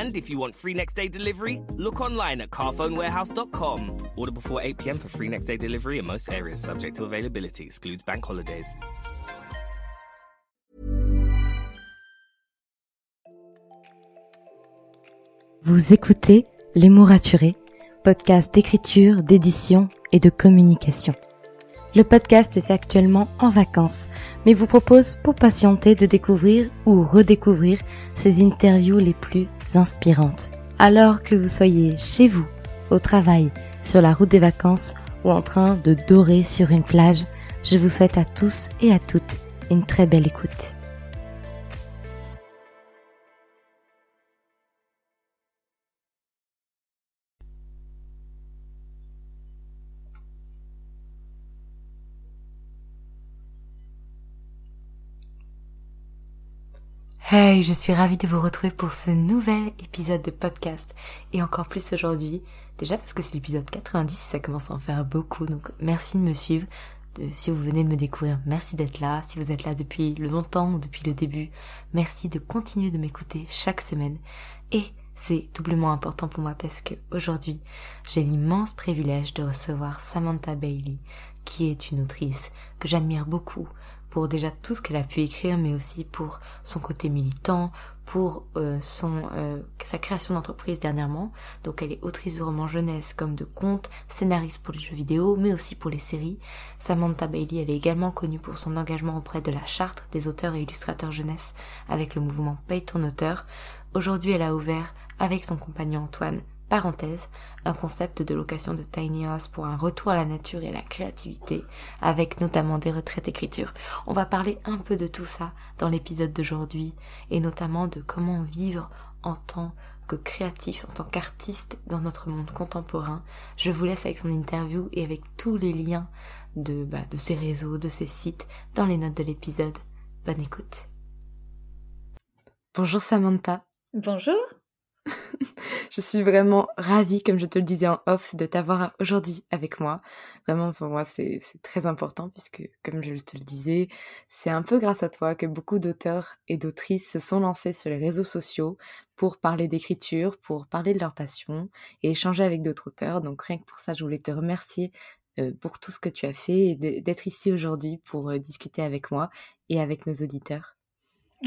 And if you want free next day delivery, look online at carphonewarehouse.com. Order before 8 pm for free next day delivery in most areas, subject to availability, excludes bank holidays. Vous écoutez Les mots raturés, podcast d'écriture, d'édition et de communication. Le podcast est actuellement en vacances, mais vous propose pour patienter de découvrir ou redécouvrir ces interviews les plus inspirantes. Alors que vous soyez chez vous, au travail, sur la route des vacances ou en train de dorer sur une plage, je vous souhaite à tous et à toutes une très belle écoute. Hey, je suis ravie de vous retrouver pour ce nouvel épisode de podcast et encore plus aujourd'hui, déjà parce que c'est l'épisode 90 ça commence à en faire beaucoup, donc merci de me suivre. si vous venez de me découvrir, merci d'être là. Si vous êtes là depuis longtemps ou depuis le début, merci de continuer de m'écouter chaque semaine. Et c'est doublement important pour moi parce que aujourd'hui, j'ai l'immense privilège de recevoir Samantha Bailey, qui est une autrice que j'admire beaucoup, pour déjà tout ce qu'elle a pu écrire, mais aussi pour son côté militant, pour euh, son euh, sa création d'entreprise dernièrement. Donc elle est autrice de romans jeunesse comme de contes, scénariste pour les jeux vidéo, mais aussi pour les séries. Samantha Bailey, elle est également connue pour son engagement auprès de la charte des auteurs et illustrateurs jeunesse avec le mouvement Paye ton auteur. Aujourd'hui, elle a ouvert avec son compagnon Antoine Parenthèse, un concept de location de tiny house pour un retour à la nature et à la créativité, avec notamment des retraites écriture. On va parler un peu de tout ça dans l'épisode d'aujourd'hui, et notamment de comment vivre en tant que créatif, en tant qu'artiste dans notre monde contemporain. Je vous laisse avec son interview et avec tous les liens de, bah, de ses réseaux, de ses sites, dans les notes de l'épisode. Bonne écoute. Bonjour Samantha. Bonjour. Je suis vraiment ravie, comme je te le disais en off, de t'avoir aujourd'hui avec moi. Vraiment, pour moi, c'est très important puisque, comme je te le disais, c'est un peu grâce à toi que beaucoup d'auteurs et d'autrices se sont lancés sur les réseaux sociaux pour parler d'écriture, pour parler de leur passion et échanger avec d'autres auteurs. Donc rien que pour ça, je voulais te remercier euh, pour tout ce que tu as fait et d'être ici aujourd'hui pour euh, discuter avec moi et avec nos auditeurs.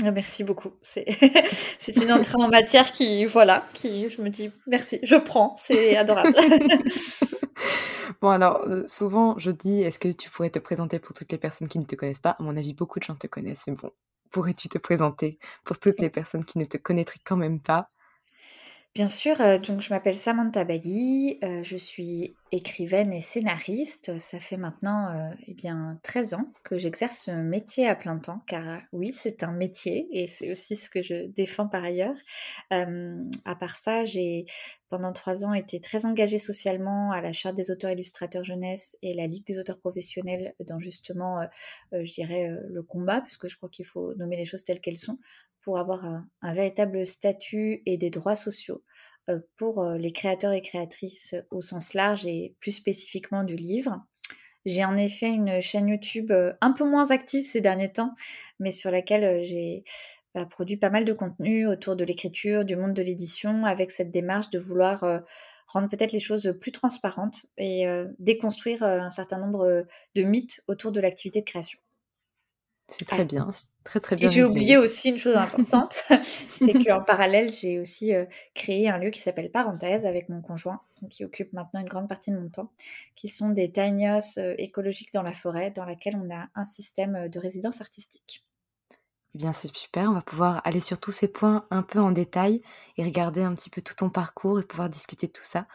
Ah, merci beaucoup. C'est une entrée en matière qui, voilà, qui, je me dis merci, je prends, c'est adorable. bon, alors, euh, souvent, je dis, est-ce que tu pourrais te présenter pour toutes les personnes qui ne te connaissent pas? À mon avis, beaucoup de gens te connaissent, mais bon, pourrais-tu te présenter pour toutes les personnes qui ne te connaîtraient quand même pas? Bien sûr, euh, je m'appelle Samantha Bali, euh, je suis écrivaine et scénariste. Ça fait maintenant euh, eh bien 13 ans que j'exerce ce métier à plein temps, car oui, c'est un métier et c'est aussi ce que je défends par ailleurs. à part ça, j'ai pendant trois ans été très engagée socialement à la Charte des auteurs illustrateurs jeunesse et la Ligue des auteurs professionnels dans justement, je dirais, le combat, parce que je crois qu'il faut nommer les choses telles qu'elles sont, pour avoir un, véritable statut et des droits sociaux euh, pour euh, les créateurs et créatrices au sens large et plus spécifiquement du livre. J'ai en effet une chaîne YouTube euh, un peu moins active ces derniers temps, mais sur laquelle j'ai produit pas mal de contenu autour de l'écriture, du monde de l'édition, avec cette démarche de vouloir rendre peut-être les choses plus transparentes et déconstruire un certain nombre de mythes autour de l'activité de création. C'est très bien, très très bien. Et j'ai oublié aussi une chose importante, c'est qu'en parallèle, j'ai aussi créé un lieu qui s'appelle Parenthèse avec mon conjoint. qui occupent maintenant une grande partie de mon temps, qui sont des tiny écologiques dans la forêt, dans laquelle on a un système de résidence artistique. Eh c'est super. On va pouvoir aller sur tous ces points un peu en détail et regarder un petit peu tout ton parcours et pouvoir discuter de tout ça.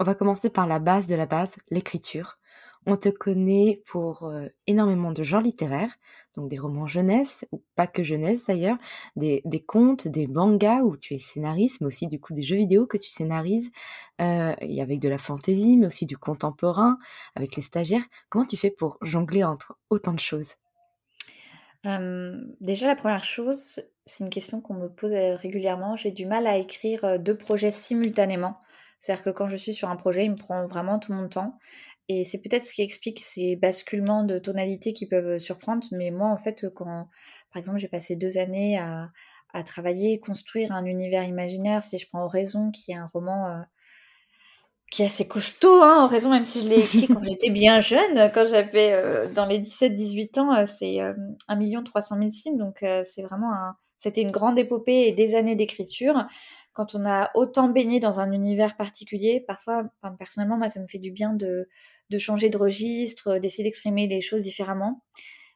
On va commencer par la base de la base, l'écriture. On te connaît pour euh, énormément de genres littéraires, donc des romans jeunesse, ou pas que jeunesse d'ailleurs, des, contes, des mangas où tu es scénariste, mais aussi du coup des jeux vidéo que tu scénarises, euh, et avec de la fantaisie, mais aussi du contemporain, avec les stagiaires. Comment tu fais pour jongler entre autant de choses? Déjà, la première chose, c'est une question qu'on me pose régulièrement. J'ai du mal à écrire deux projets simultanément. C'est-à-dire que quand je suis sur un projet, il me prend vraiment tout mon temps. Et c'est peut-être ce qui explique ces basculements de tonalité qui peuvent surprendre. Mais moi, en fait, quand, par exemple, j'ai passé deux années à, à, travailler, construire un univers imaginaire, si je prends Raison, qui est un roman qui est assez costaud, hein, en raison, même si je l'ai écrit quand j'étais bien jeune, quand j'avais euh, dans les 17-18 ans, euh, c'est euh, 1 300 000 signes, donc euh, c'est vraiment un... C'était une grande épopée et des années d'écriture. Quand on a autant baigné dans un univers particulier, parfois, personnellement, moi, ça me fait du bien de, de changer de registre, d'essayer d'exprimer les choses différemment.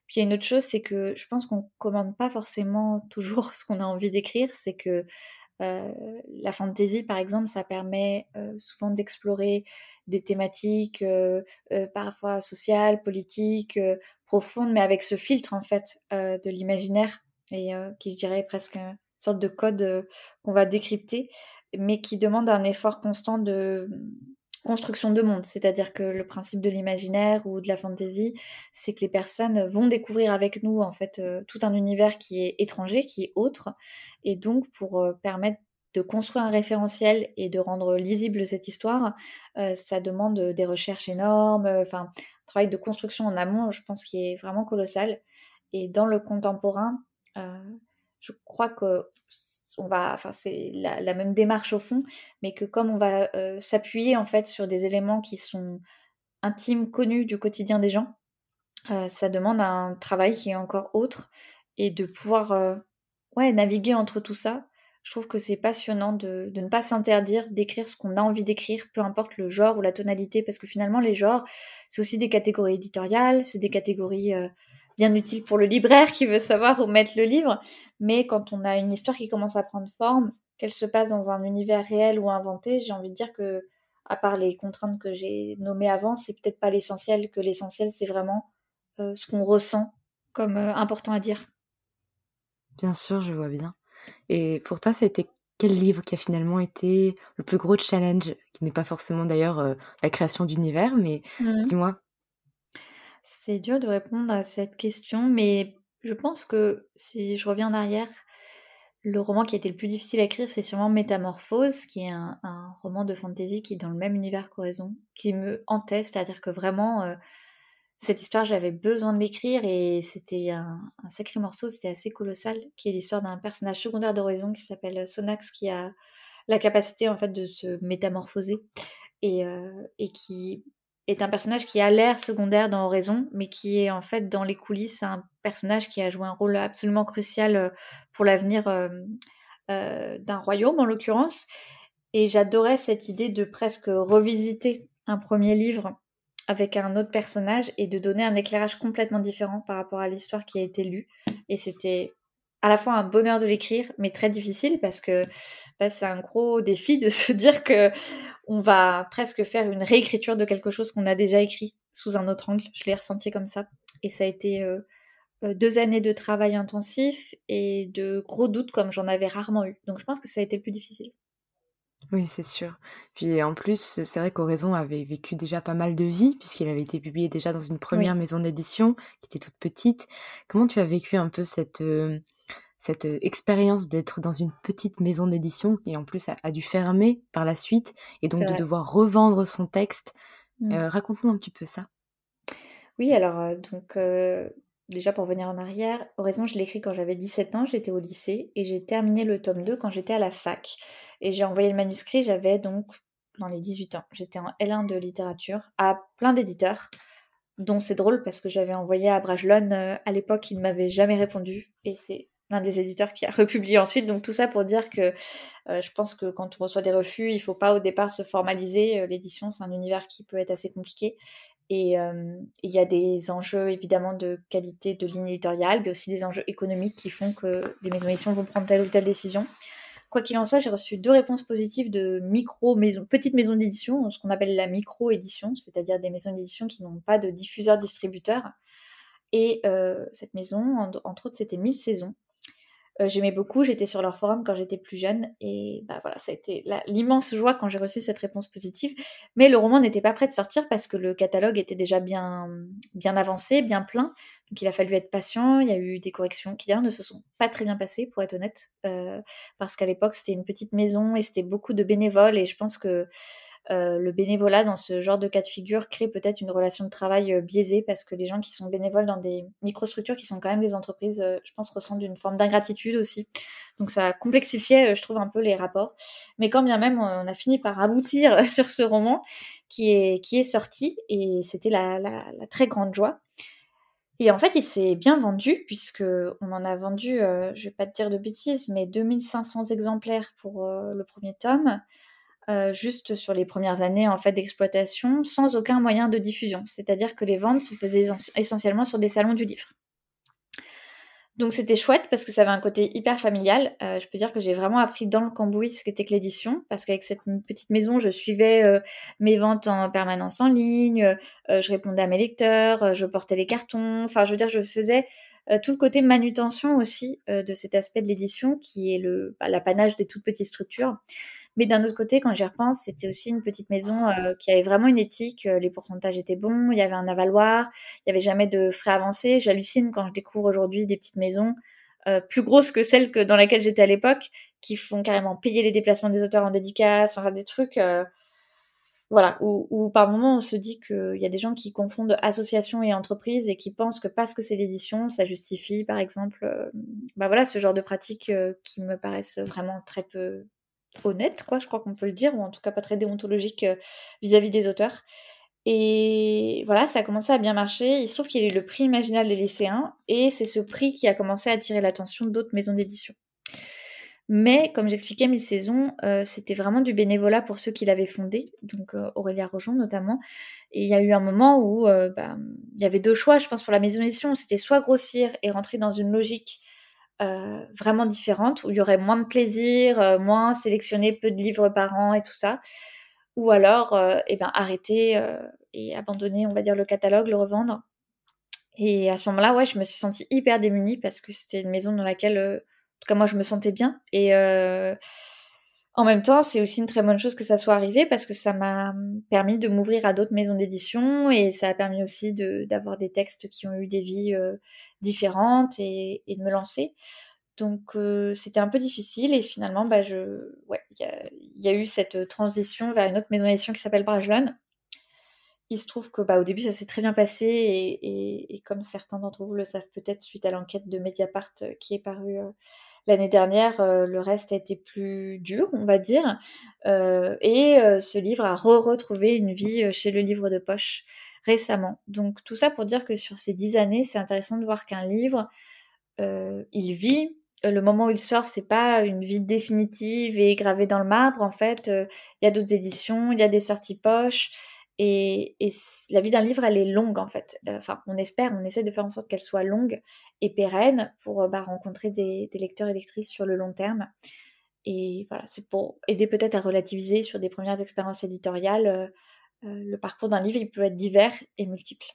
Puis il y a une autre chose, c'est que je pense qu'on commande pas forcément toujours ce qu'on a envie d'écrire, c'est que euh, la fantasy, par exemple, ça permet euh, souvent d'explorer des thématiques euh, parfois sociales, politiques, profondes, mais avec ce filtre en fait de l'imaginaire et qui, je dirais, presque une sorte de code qu'on va décrypter, mais qui demande un effort constant de construction de monde. C'est-à-dire que le principe de l'imaginaire ou de la fantasy, c'est que les personnes vont découvrir avec nous en fait euh, tout un univers qui est étranger, qui est autre, et donc pour euh, permettre de construire un référentiel et de rendre lisible cette histoire, euh, ça demande des recherches énormes, enfin un travail de construction en amont, je pense, qui est vraiment colossal. Et dans le contemporain, je crois que on va, enfin c'est la, même démarche au fond, mais que comme on va euh, s'appuyer en fait sur des éléments qui sont intimes, connus du quotidien des gens, euh, ça demande un travail qui est encore autre et de pouvoir euh, ouais, naviguer entre tout ça. Je trouve que c'est passionnant de, de, ne pas s'interdire d'écrire ce qu'on a envie d'écrire, peu importe le genre ou la tonalité, parce que finalement les genres, c'est aussi des catégories éditoriales, c'est des catégories bien utile pour le libraire qui veut savoir où mettre le livre. Mais quand on a une histoire qui commence à prendre forme, qu'elle se passe dans un univers réel ou inventé, j'ai envie de dire que, à part les contraintes que j'ai nommées avant, c'est peut-être pas l'essentiel, que l'essentiel c'est vraiment euh, ce qu'on ressent comme euh, important à dire. Bien sûr, je vois bien. Et pour toi, ça a été quel livre qui a finalement été le plus gros challenge, qui n'est pas forcément d'ailleurs euh, la création d'univers, mais mmh. dis-moi, c'est dur de répondre à cette question, mais je pense que si je reviens en arrière, le roman qui a été le plus difficile à écrire, c'est sûrement Métamorphose, qui est un, roman de fantasy qui est dans le même univers qu'Horizon, qui me hantait, c'est-à-dire que vraiment, euh, cette histoire, j'avais besoin de l'écrire et c'était un, sacré morceau, c'était assez colossal, qui est l'histoire d'un personnage secondaire d'Horizon qui s'appelle Sonax, qui a la capacité en fait de se métamorphoser et, euh, et qui est un personnage qui a l'air secondaire dans Horizon, mais qui est en fait dans les coulisses un personnage qui a joué un rôle absolument crucial euh, pour l'avenir euh, euh, d'un royaume en l'occurrence. Et j'adorais cette idée de presque revisiter un premier livre avec un autre personnage et de donner un éclairage complètement différent par rapport à l'histoire qui a été lue. Et c'était à la fois un bonheur de l'écrire, mais très difficile parce que bah, c'est un gros défi de se dire que on va presque faire une réécriture de quelque chose qu'on a déjà écrit sous un autre angle. Je l'ai ressenti comme ça. Et ça a été euh, euh, deux années de travail intensif et de gros doutes comme j'en avais rarement eu. Donc je pense que ça a été le plus difficile. Oui, c'est sûr. Puis en plus, c'est vrai qu'Horaison avait vécu déjà pas mal de vie, puisqu'il avait été publié déjà dans une première maison d'édition, qui était toute petite. Comment tu as vécu un peu cette, euh, cette euh, expérience d'être dans une petite maison d'édition qui en plus a, dû fermer par la suite et donc de devoir revendre son texte. Mmh. Euh, raconte-nous un petit peu ça. Oui, alors euh, donc déjà pour venir en arrière, Horizon, je l'ai écrit quand j'avais 17 ans, j'étais au lycée et j'ai terminé le tome 2 quand j'étais à la fac. Et j'ai envoyé le manuscrit, j'avais donc dans les 18 ans. J'étais en L1 de littérature à plein d'éditeurs dont c'est drôle parce que j'avais envoyé à Brajlon à l'époque, il ne m'avait jamais répondu et c'est l'un des éditeurs qui a republié ensuite. Donc tout ça pour dire que je pense que quand on reçoit des refus, il faut pas au départ se formaliser. L'édition, c'est un univers qui peut être assez compliqué. Et il y a des enjeux évidemment de qualité de ligne éditoriale, mais aussi des enjeux économiques qui font que des maisons d'édition vont prendre telle ou telle décision. Quoi qu'il en soit, j'ai reçu deux réponses positives de micro maisons, petites maisons d'édition, ce qu'on appelle la micro-édition, c'est-à-dire des maisons d'édition qui n'ont pas de diffuseur-distributeur. Et cette maison, entre autres, c'était 1000 saisons. Euh, j'aimais beaucoup, j'étais sur leur forum quand j'étais plus jeune et bah voilà, ça a été l'immense joie quand j'ai reçu cette réponse positive. Mais le roman n'était pas prêt de sortir parce que le catalogue était déjà bien, bien avancé, bien plein. Donc il a fallu être patient. Il y a eu des corrections qui d'ailleurs ne se sont pas très bien passées, pour être honnête, euh, parce qu'à l'époque c'était une petite maison et c'était beaucoup de bénévoles et je pense que euh, le bénévolat dans ce genre de cas de figure crée peut-être une relation de travail euh, biaisée parce que les gens qui sont bénévoles dans des microstructures qui sont quand même des entreprises, euh, je pense, ressentent une forme d'ingratitude aussi. Donc ça complexifiait, je trouve, un peu les rapports. Mais quand bien même, on a fini par aboutir sur ce roman qui est, qui est sorti et c'était la, la, très grande joie. Et en fait, il s'est bien vendu puisque on en a vendu, je vais pas te dire de bêtises, mais 2500 exemplaires pour le premier tome. Euh, juste sur les premières années en fait d'exploitation sans aucun moyen de diffusion. C'est-à-dire que les ventes se faisaient essentiellement sur des salons du livre. Donc c'était chouette parce que ça avait un côté hyper familial. Euh, je peux dire que j'ai vraiment appris dans le cambouis ce qu'était que l'édition parce qu'avec cette petite maison, je suivais euh, mes ventes en permanence en ligne, je répondais à mes lecteurs, je portais les cartons. Enfin, je veux dire, je faisais tout le côté manutention aussi de cet aspect de l'édition qui est le bah, l'apanage des toutes petites structures. Mais d'un autre côté, quand j'y repense, c'était aussi une petite maison euh, qui avait vraiment une éthique. Euh, les pourcentages étaient bons, il y avait un avaloir, il n'y avait jamais de frais avancés. J'hallucine quand je découvre aujourd'hui des petites maisons euh, plus grosses que celles que dans laquelle j'étais à l'époque, qui font carrément payer les déplacements des auteurs en dédicace, enfin des trucs. voilà, où, par moment on se dit qu'il y a des gens qui confondent association et entreprise et qui pensent que parce que c'est l'édition, ça justifie, par exemple, bah voilà, ce genre de pratiques qui me paraissent vraiment très peu honnête, quoi, je crois qu'on peut le dire, ou en tout cas pas très déontologique euh, vis-à-vis des auteurs. Et voilà, ça a commencé à bien marcher. Il se trouve qu'il eu le prix imaginal des lycéens, et c'est ce prix qui a commencé à attirer l'attention d'autres maisons d'édition. Mais comme j'expliquais, Mille Saisons, euh, c'était vraiment du bénévolat pour ceux qui l'avaient fondé, donc euh, Aurélia notamment. Et il y a eu un moment où bah, il y avait deux choix, je pense, pour la maison d'édition. C'était soit grossir et rentrer dans une logique euh, vraiment différente, où il y aurait moins de plaisir, euh, moins sélectionner peu de livres par an et tout ça. Ou alors, euh, eh ben, arrêter et abandonner, on va dire, le catalogue, le revendre. Et à ce moment-là, ouais, je me suis sentie hyper démunie parce que c'était une maison dans laquelle, en tout cas, moi, je me sentais bien. Et en même temps, c'est aussi une très bonne chose que ça soit arrivé parce que ça m'a permis de m'ouvrir à d'autres maisons d'édition et ça a permis aussi d'avoir des textes qui ont eu des vies euh, différentes et, de me lancer. Donc euh, c'était un peu difficile et finalement, bah, je, ouais, il y, a eu cette transition vers une autre maison d'édition qui s'appelle Brajlon. Il se trouve que bah, au début ça s'est très bien passé et, comme certains d'entre vous le savent peut-être suite à l'enquête de Mediapart euh, qui est parue L'année dernière, euh, le reste a été plus dur, on va dire. Euh, et euh, ce livre a re-retrouvé une vie chez le livre de poche récemment. Donc tout ça pour dire que sur ces dix années, c'est intéressant de voir qu'un livre, il vit. Le moment où il sort, c'est pas une vie définitive et gravée dans le marbre. En fait, il y a d'autres éditions, il y a des sorties poches. Et, la vie d'un livre, elle est longue en fait. Euh, enfin, on espère, on essaie de faire en sorte qu'elle soit longue et pérenne pour euh, bah, rencontrer des, lecteurs et lectrices sur le long terme. Et voilà, c'est pour aider peut-être à relativiser sur des premières expériences éditoriales. Euh, le parcours d'un livre, il peut être divers et multiple.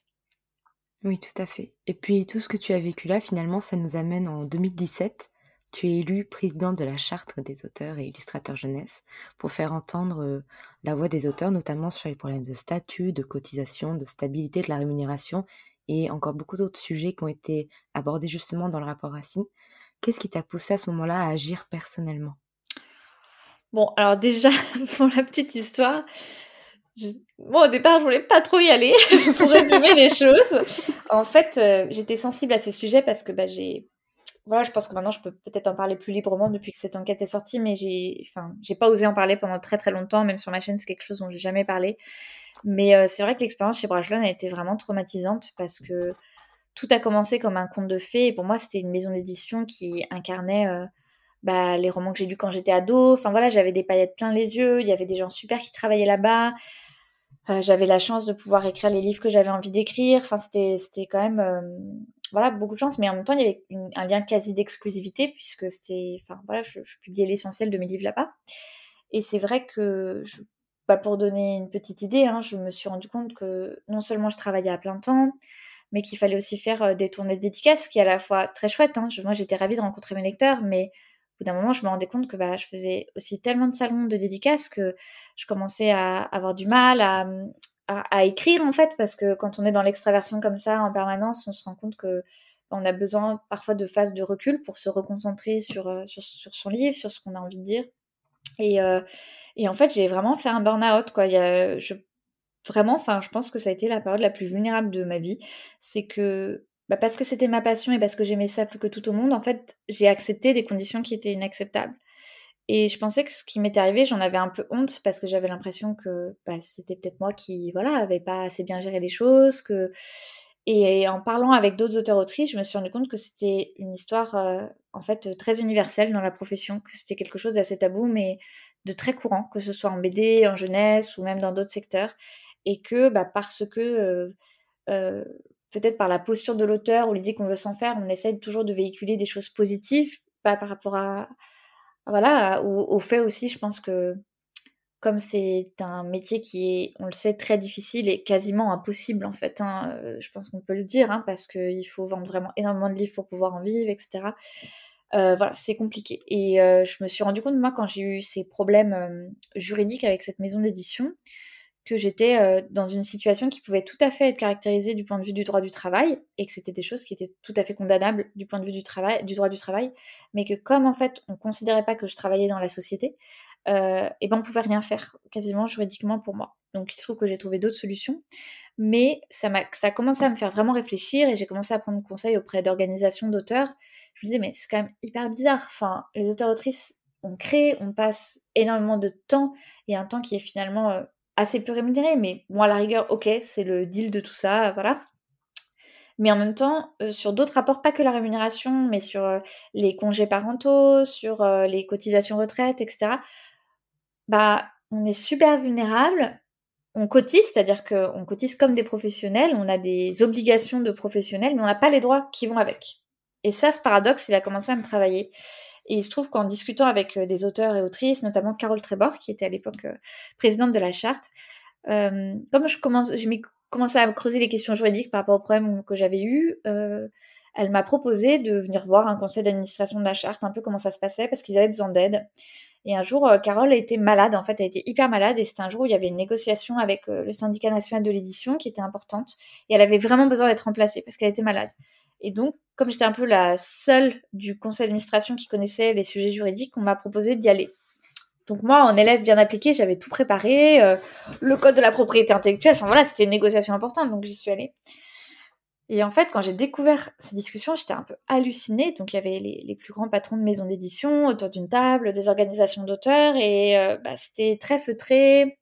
Oui, tout à fait. Et puis tout ce que tu as vécu là, finalement, ça nous amène en 2017 tu es élu président de la charte des auteurs et illustrateurs jeunesse pour faire entendre euh, la voix des auteurs, notamment sur les problèmes de statut, de cotisation, de stabilité de la rémunération et encore beaucoup d'autres sujets qui ont été abordés justement dans le rapport Racine. Qu'est-ce qui t'a poussé à ce moment-là à agir personnellement? Bon, alors déjà, pour la petite histoire, au départ, je voulais pas trop y aller pour résumer les choses. En fait, euh, j'étais sensible à ces sujets parce que bah, j'ai voilà, je pense que maintenant je peux peut-être en parler plus librement depuis que cette enquête est sortie, mais j'ai, enfin, j'ai pas osé en parler pendant très très longtemps, même sur ma chaîne, c'est quelque chose dont j'ai jamais parlé. Mais euh, c'est vrai que l'expérience chez Brajlon a été vraiment traumatisante parce que tout a commencé comme un conte de fées. Et pour moi, c'était une maison d'édition qui incarnait bah, les romans que j'ai lus quand j'étais ado. Enfin voilà, j'avais des paillettes plein les yeux. Il y avait des gens super qui travaillaient là-bas. j'avais la chance de pouvoir écrire les livres que j'avais envie d'écrire. Enfin, c'était, c'était quand même voilà, beaucoup de chance, mais en même temps, il y avait un lien quasi d'exclusivité, puisque c'était, enfin voilà, je, publiais l'essentiel de mes livres là-bas. Et c'est vrai que, je, bah, pour donner une petite idée, hein, je me suis rendu compte que non seulement je travaillais à plein temps, mais qu'il fallait aussi faire euh, des tournées de dédicaces, ce qui est à la fois très chouette. Hein. moi, j'étais ravie de rencontrer mes lecteurs, mais au bout d'un moment, je me rendais compte que bah, je faisais aussi tellement de salons de dédicaces que je commençais à avoir du mal à, à, écrire en fait, parce que quand on est dans l'extraversion comme ça en permanence, on se rend compte que on a besoin parfois de phases de recul pour se reconcentrer sur, euh, sur, son livre, sur ce qu'on a envie de dire. Et, euh, et en fait, j'ai vraiment fait un burn-out. Quoi. Je, vraiment, enfin, je pense que ça a été la période la plus vulnérable de ma vie. C'est que bah, parce que c'était ma passion et parce que j'aimais ça plus que tout au monde, en fait, j'ai accepté des conditions qui étaient inacceptables. Et je pensais que ce qui m'était arrivé, j'en avais un peu honte parce que j'avais l'impression que bah, c'était peut-être moi qui, voilà, avait pas assez bien géré les choses. Que... Et en parlant avec d'autres auteurs-autrices, je me suis rendu compte que c'était une histoire, euh, en fait, très universelle dans la profession, que c'était quelque chose d'assez tabou, mais de très courant, que ce soit en BD, en jeunesse ou même dans d'autres secteurs. Et que bah, parce que, euh, euh, peut-être par la posture de l'auteur ou l'idée qu'on veut s'en faire, on essaie toujours de véhiculer des choses positives, pas par rapport à, voilà, au, fait aussi, je pense que comme c'est un métier qui est, on le sait, très difficile et quasiment impossible en fait, hein, euh, je pense qu'on peut le dire, hein, parce qu'il faut vendre vraiment énormément de livres pour pouvoir en vivre, etc. Euh, voilà, c'est compliqué. Et euh, je me suis rendu compte, moi, quand j'ai eu ces problèmes juridiques avec cette maison d'édition, que j'étais euh, dans une situation qui pouvait tout à fait être caractérisée du point de vue du droit du travail et que c'était des choses qui étaient tout à fait condamnables du point de vue du travail, du droit du travail, mais que comme en fait on considérait pas que je travaillais dans la société, euh, et ben on pouvait rien faire quasiment juridiquement pour moi. Donc il se trouve que j'ai trouvé d'autres solutions, mais ça m'a ça a commencé à me faire vraiment réfléchir et j'ai commencé à prendre conseil auprès d'organisations d'auteurs. Je me disais mais c'est quand même hyper bizarre. Enfin les auteurs autrices on crée, on passe énormément de temps et un temps qui est finalement euh, assez peu rémunéré, mais moi, à la rigueur, ok, c'est le deal de tout ça, voilà. Mais en même temps, euh, sur d'autres rapports, pas que la rémunération, mais sur euh, les congés parentaux, sur euh, les cotisations retraite, etc., bah, on est super vulnérable. On cotise, c'est-à-dire qu'on cotise comme des professionnels, on a des obligations de professionnels, mais on n'a pas les droits qui vont avec. Et ça, ce paradoxe, il a commencé à me travailler. Et il se trouve qu'en discutant avec euh, des auteurs et autrices, notamment Carole Trébor, qui était à l'époque euh, présidente de la charte, euh, comme je commence, j'ai commencé à creuser les questions juridiques par rapport aux problèmes que j'avais eus, elle m'a proposé de venir voir un conseil d'administration de la charte, un peu comment ça se passait, parce qu'ils avaient besoin d'aide. Et un jour, Carole a été malade, en fait, elle était hyper malade, et c'était un jour où il y avait une négociation avec le syndicat national de l'édition qui était importante, et elle avait vraiment besoin d'être remplacée parce qu'elle était malade. Et donc, comme j'étais un peu la seule du conseil d'administration qui connaissait les sujets juridiques, on m'a proposé d'y aller. Donc moi, en élève bien appliqué, j'avais tout préparé, euh, le code de la propriété intellectuelle, enfin voilà, c'était une négociation importante, donc j'y suis allée. Et en fait, quand j'ai découvert ces discussions, j'étais un peu hallucinée. Donc il y avait les, plus grands patrons de maisons d'édition autour d'une table, des organisations d'auteurs, et euh, bah, c'était très feutré,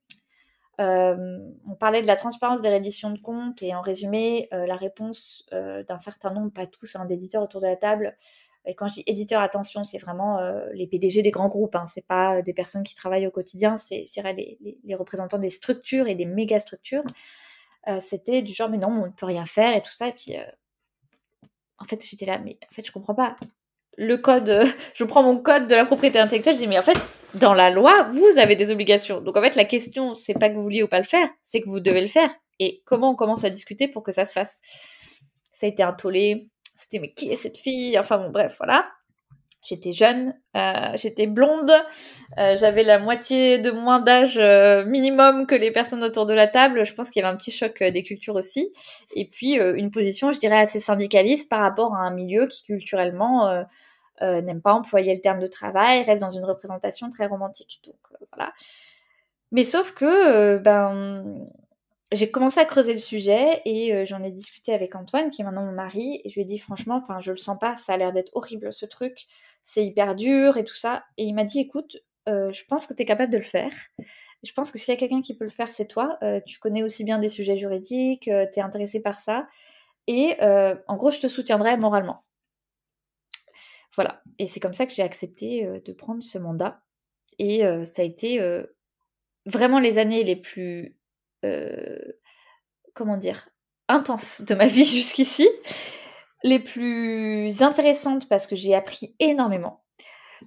euh, on parlait de la transparence des rééditions de comptes et en résumé, euh, la réponse euh, d'un certain nombre, pas tous, hein, d'éditeurs autour de la table. Et quand je dis éditeurs, attention, c'est vraiment les PDG des grands groupes, hein, c'est pas des personnes qui travaillent au quotidien, c'est, je dirais, les, représentants des structures et des méga structures. c'était du genre, mais non, on ne peut rien faire et tout ça. Et puis, en fait, j'étais là, mais en fait, je comprends pas le code, euh, je prends mon code de la propriété intellectuelle, je dis mais en fait dans la loi vous avez des obligations. Donc en fait la question c'est pas que vous vouliez ou pas le faire, c'est que vous devez le faire. Et comment on commence à discuter pour que ça se fasse? Ça a été un tollé. C'était mais qui est cette fille? Enfin bon bref voilà. J'étais jeune, euh, j'étais blonde, euh, j'avais la moitié de moins d'âge minimum que les personnes autour de la table. Je pense qu'il y avait un petit choc des cultures aussi. Et puis une position, je dirais, assez syndicaliste par rapport à un milieu qui culturellement euh, n'aime pas employer le terme de travail, reste dans une représentation très romantique. Donc euh, voilà. Mais sauf que euh, ben j'ai commencé à creuser le sujet et j'en ai discuté avec Antoine, qui est maintenant mon mari, et je lui ai dit franchement, enfin je le sens pas, ça a l'air d'être horrible ce truc, c'est hyper dur et tout ça. Et il m'a dit écoute, je pense que tu es capable de le faire. Je pense que s'il y a quelqu'un qui peut le faire, c'est toi. tu connais aussi bien des sujets juridiques, tu es intéressé par ça. et en gros, je te soutiendrai moralement. Voilà. Et c'est comme ça que j'ai accepté de prendre ce mandat. Et ça a été vraiment les années les plus, comment dire, intenses de ma vie jusqu'ici, les plus intéressantes parce que j'ai appris énormément,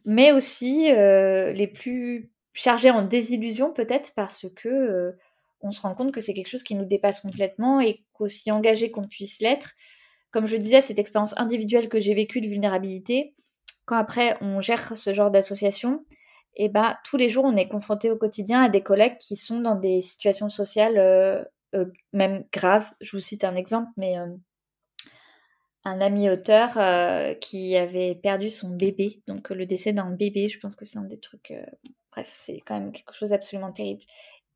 mais aussi les plus chargées en désillusion peut-être parce que on se rend compte que c'est quelque chose qui nous dépasse complètement et qu'aussi engagé qu'on puisse l'être, comme je disais, cette expérience individuelle que j'ai vécue de vulnérabilité, quand après on gère ce genre d'association, et eh ben tous les jours on est confronté au quotidien à des collègues qui sont dans des situations sociales euh, euh, même graves. Je vous cite un exemple, mais euh, un ami auteur qui avait perdu son bébé, donc le décès d'un bébé, je pense que c'est un des trucs. bref, c'est quand même quelque chose d'absolument terrible.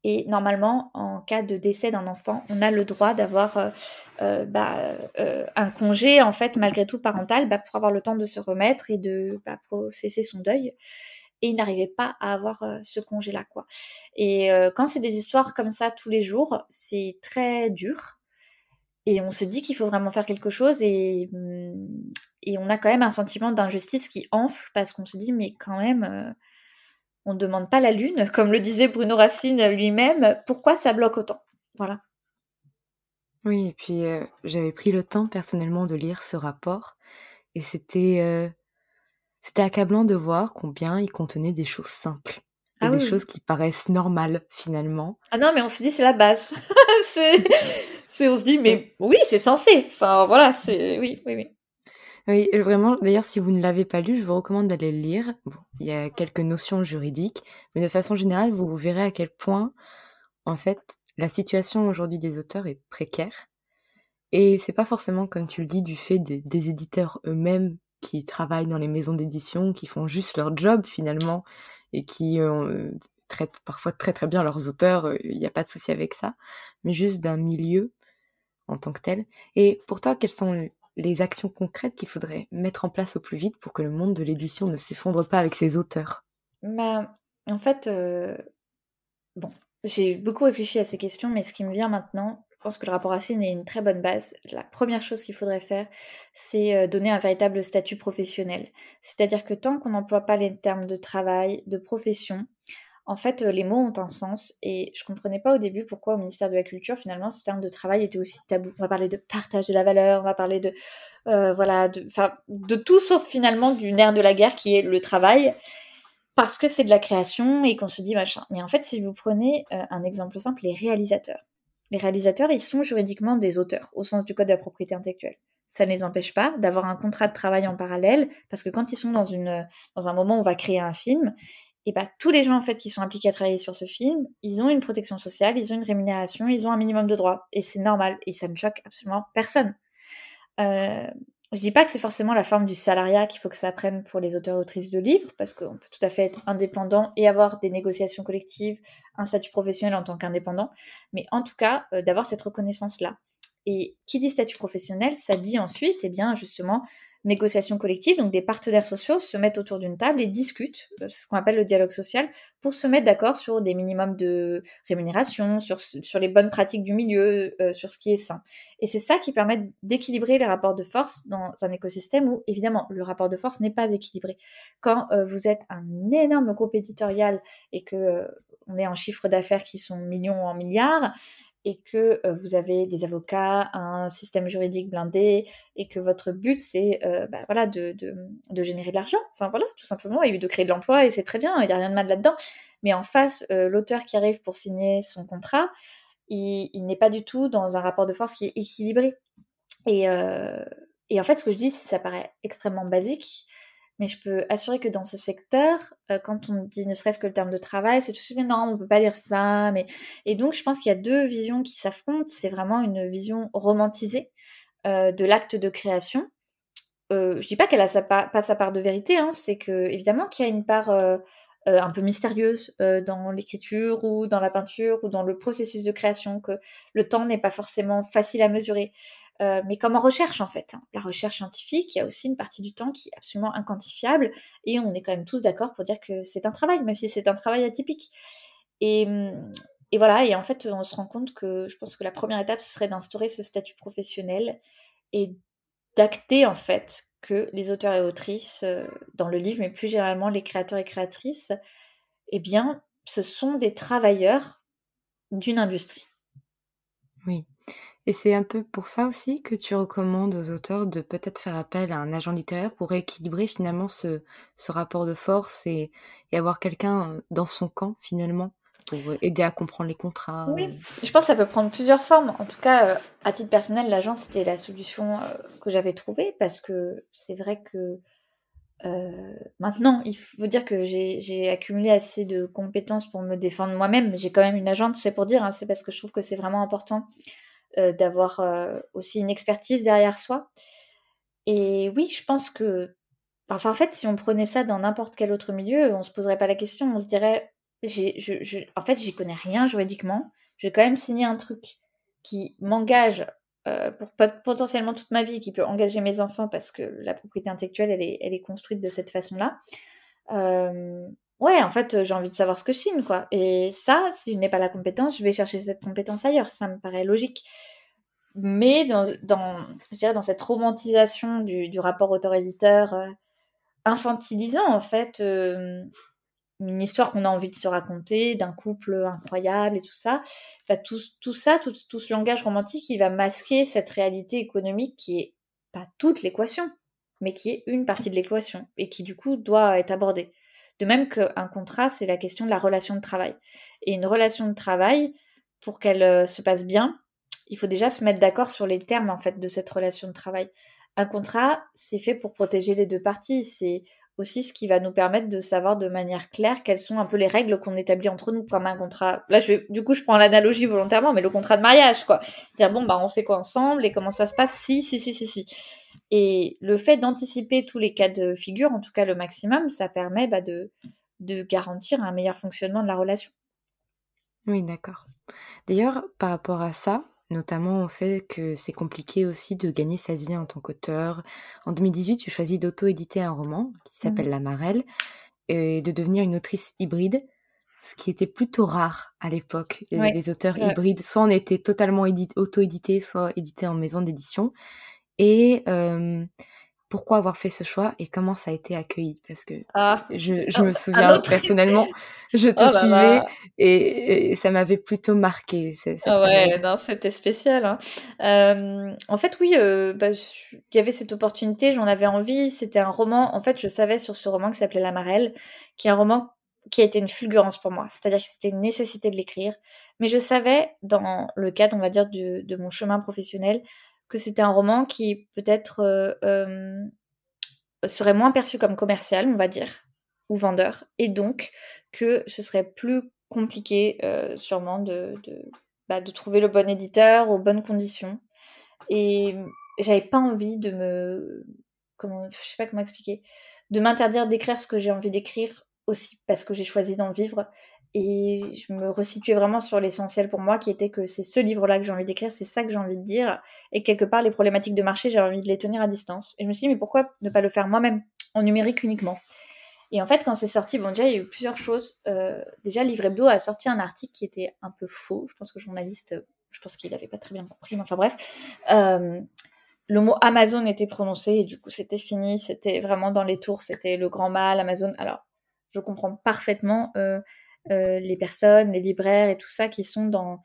Et normalement, en cas de décès d'un enfant, on a le droit d'avoir bah, un congé, en fait, malgré tout parental, bah, pour avoir le temps de se remettre et de bah, processer son deuil. Et il n'arrivait pas à avoir ce congé-là, quoi. Et quand c'est des histoires comme ça tous les jours, c'est très dur. Et on se dit qu'il faut vraiment faire quelque chose et, hum, et on a quand même un sentiment d'injustice qui enfle parce qu'on se dit, mais quand même on ne demande pas la lune, comme le disait Bruno Racine lui-même, pourquoi ça bloque autant? Voilà. Oui, et puis euh, j'avais pris le temps personnellement de lire ce rapport, et c'était euh, c'était accablant de voir combien il contenait des choses simples. Et ah des choses qui paraissent normales finalement. Ah non, mais on se dit c'est la base. c'est, on se dit mais oui, c'est censé. Enfin voilà, c'est oui, oui, oui. Oui, vraiment, d'ailleurs, si vous ne l'avez pas lu, je vous recommande d'aller le lire. Bon, il y a quelques notions juridiques, mais de façon générale, vous verrez à quel point, en fait, la situation aujourd'hui des auteurs est précaire. Et c'est pas forcément, comme tu le dis, du fait des, éditeurs eux-mêmes qui travaillent dans les maisons d'édition, qui font juste leur job finalement, et qui euh, traitent parfois très très bien leurs auteurs, euh, il n'y a pas de souci avec ça, mais juste d'un milieu en tant que tel. Et pour toi, quels sont les actions concrètes qu'il faudrait mettre en place au plus vite pour que le monde de l'édition ne s'effondre pas avec ses auteurs? Bah, En fait, euh, bon, j'ai beaucoup réfléchi à ces questions, mais ce qui me vient maintenant, je pense que le rapport Racine est une très bonne base. La première chose qu'il faudrait faire, c'est euh, donner un véritable statut professionnel. C'est-à-dire que tant qu'on n'emploie pas les termes de travail, de profession, en fait, euh, les mots ont un sens et je comprenais pas au début pourquoi au ministère de la Culture, finalement, ce terme de travail était aussi tabou. On va parler de partage de la valeur, on va parler de, euh, voilà, de, tout sauf finalement du nerf de la guerre qui est le travail, parce que c'est de la création et qu'on se dit machin. Mais en fait, si vous prenez un exemple simple, les réalisateurs. Les réalisateurs, ils sont juridiquement des auteurs, au sens du code de la propriété intellectuelle. Ça ne les empêche pas d'avoir un contrat de travail en parallèle, parce que quand ils sont dans, une, dans un moment où on va créer un film, et bah, tous les gens en fait qui sont impliqués à travailler sur ce film, ils ont une protection sociale, ils ont une rémunération, ils ont un minimum de droits. Et c'est normal. Et ça ne choque absolument personne. Euh, je dis pas que c'est forcément la forme du salariat qu'il faut que ça prenne pour les auteurs et autrices de livres parce qu'on peut tout à fait être indépendant et avoir des négociations collectives, un statut professionnel en tant qu'indépendant, mais en tout cas euh, d'avoir cette reconnaissance là. Et qui dit statut professionnel, ça dit ensuite, eh bien justement, négociation collective, donc des partenaires sociaux se mettent autour d'une table et discutent, euh, ce qu'on appelle le dialogue social, pour se mettre d'accord sur des minimums de rémunération, sur, sur les bonnes pratiques du milieu, euh, sur ce qui est sain. Et c'est ça qui permet d'équilibrer les rapports de force dans un écosystème où, évidemment, le rapport de force n'est pas équilibré. Quand euh, vous êtes un énorme groupe éditorial et que on est en chiffre d'affaires qui sont millions en milliards, et que euh, vous avez des avocats, un système juridique blindé et que votre but c'est euh, bah, voilà, de, de, générer de l'argent, enfin voilà, tout simplement, et de créer de l'emploi et c'est très bien, il n'y a rien de mal là-dedans. Mais en face, euh, l'auteur qui arrive pour signer son contrat, il, il n'est pas du tout dans un rapport de force qui est équilibré. Et, et en fait, ce que je dis, ça paraît extrêmement basique, mais je peux assurer que dans ce secteur, euh, quand on dit ne serait-ce que le terme de travail, c'est tout de suite non, on peut pas dire ça. Mais et donc je pense qu'il y a deux visions qui s'affrontent. C'est vraiment une vision romantisée euh, de l'acte de création. Euh, je dis pas qu'elle a pas sa part de vérité. Hein, c'est que évidemment qu'il y a une part un peu mystérieuse dans l'écriture ou dans la peinture ou dans le processus de création, que le temps n'est pas forcément facile à mesurer. Euh, mais comme en recherche en fait. Hein. La recherche scientifique, il y a aussi une partie du temps qui est absolument inquantifiable et on est quand même tous d'accord pour dire que c'est un travail, même si c'est un travail atypique. Et, hum, et, voilà, et en fait, on se rend compte que je pense que la première étape, ce serait d'instaurer ce statut professionnel et d'acter en fait que les auteurs et autrices euh, dans le livre, mais plus généralement les créateurs et créatrices, eh bien, ce sont des travailleurs d'une industrie. Oui. Et c'est un peu pour ça aussi que tu recommandes aux auteurs de peut-être faire appel à un agent littéraire pour rééquilibrer finalement ce, ce rapport de force et, et avoir quelqu'un euh, dans son camp finalement pour aider à comprendre les contrats. Oui, je pense que ça peut prendre plusieurs formes. En tout cas, euh, à titre personnel, l'agence c'était la solution euh, que j'avais trouvée parce que c'est vrai que maintenant, il faut dire que j'ai accumulé assez de compétences pour me défendre moi-même. J'ai quand même une agente, c'est pour dire, hein, c'est parce que je trouve que c'est vraiment important euh, d'avoir euh, aussi une expertise derrière soi. Et oui, je pense que, enfin, en fait, si on prenait ça dans n'importe quel autre milieu, on se poserait pas la question. On se dirait, j'ai, je, je, en fait, j'y connais rien juridiquement. Je vais quand même signer un truc qui m'engage euh, pour potentiellement toute ma vie, qui peut engager mes enfants parce que la propriété intellectuelle, elle est, elle est construite de cette façon-là. Euh, ouais, en fait, j'ai envie de savoir ce que je signe, quoi. Et ça, si je n'ai pas la compétence, je vais chercher cette compétence ailleurs. Ça me paraît logique. Mais dans, dans je dirais, dans cette romantisation du, du rapport auteur-éditeur, euh, infantilisant, en fait, euh, une histoire qu'on a envie de se raconter, d'un couple incroyable et tout ça, bah, tout, tout ça, tout, tout ce langage romantique, il va masquer cette réalité économique qui est pas toute l'équation, mais qui est une partie de l'équation et qui, du coup, doit être abordée. De même qu'un contrat, c'est la question de la relation de travail. Et une relation de travail, pour qu'elle euh, se passe bien, il faut déjà se mettre d'accord sur les termes en fait de cette relation de travail. Un contrat, c'est fait pour protéger les deux parties. C'est aussi ce qui va nous permettre de savoir de manière claire quelles sont un peu les règles qu'on établit entre nous comme un contrat. Là, du coup, je prends l'analogie volontairement, mais le contrat de mariage, quoi. Dire bon, bah, on fait quoi ensemble et comment ça se passe? Si, si, si, si, si. Et le fait d'anticiper tous les cas de figure, en tout cas le maximum, ça permet bah, de, de garantir un meilleur fonctionnement de la relation. Oui, d'accord. D'ailleurs, par rapport à ça, notamment au fait que c'est compliqué aussi de gagner sa vie en tant qu'auteur. En 2018, tu choisis d'auto-éditer un roman qui s'appelle mmh. La Marelle et de devenir une autrice hybride, ce qui était plutôt rare à l'époque. les auteurs hybrides, soit on était totalement auto-édité, soit édité en maison d'édition. Et pourquoi avoir fait ce choix et comment ça a été accueilli? Parce que ah, je, je me souviens personnellement, je te oh suivais Et, ça m'avait plutôt marqué. Ah ouais, non, c'était spécial. Hein. en fait, oui, bah, il y avait cette opportunité, j'en avais envie. C'était un roman. En fait, je savais sur ce roman qui s'appelait La Marelle, qui est un roman qui a été une fulgurance pour moi. C'est-à-dire que c'était une nécessité de l'écrire. Mais je savais, dans le cadre, on va dire, de mon chemin professionnel, que c'était un roman qui peut-être euh, euh, serait moins perçu comme commercial, on va dire, ou vendeur, et donc que ce serait plus compliqué euh, sûrement de, bah, de, trouver le bon éditeur aux bonnes conditions. Et j'avais pas envie de me... Comment, je sais pas comment expliquer. De m'interdire d'écrire ce que j'ai envie d'écrire aussi parce que j'ai choisi d'en vivre et je me resituais vraiment sur l'essentiel pour moi, qui était que c'est ce livre-là que j'ai envie d'écrire, c'est ça que j'ai envie de dire. Et quelque part, les problématiques de marché, j'avais envie de les tenir à distance. Et je me suis dit, mais pourquoi ne pas le faire moi-même, en numérique uniquement? Et en fait, quand c'est sorti, bon, déjà, il y a eu plusieurs choses. Euh, déjà, Livre Hebdo a sorti un article qui était un peu faux. Je pense que le journaliste, je pense qu'il n'avait pas très bien compris, mais enfin bref. Euh, le mot Amazon était prononcé et du coup, c'était fini. C'était vraiment dans les tours, c'était le grand mal, Amazon. Alors, je comprends parfaitement. Euh, euh, les personnes, les libraires et tout ça qui sont dans,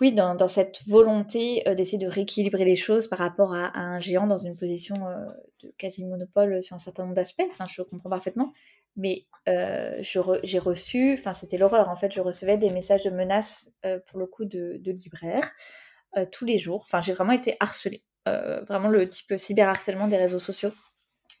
oui, dans, cette volonté euh, d'essayer de rééquilibrer les choses par rapport à, un géant dans une position euh, de quasi monopole sur un certain nombre d'aspects. Enfin, je comprends parfaitement. Mais j'ai reçu, enfin, c'était l'horreur en fait, je recevais des messages de menaces pour le coup de, libraires tous les jours. Enfin, j'ai vraiment été harcelée. vraiment le type cyberharcèlement des réseaux sociaux.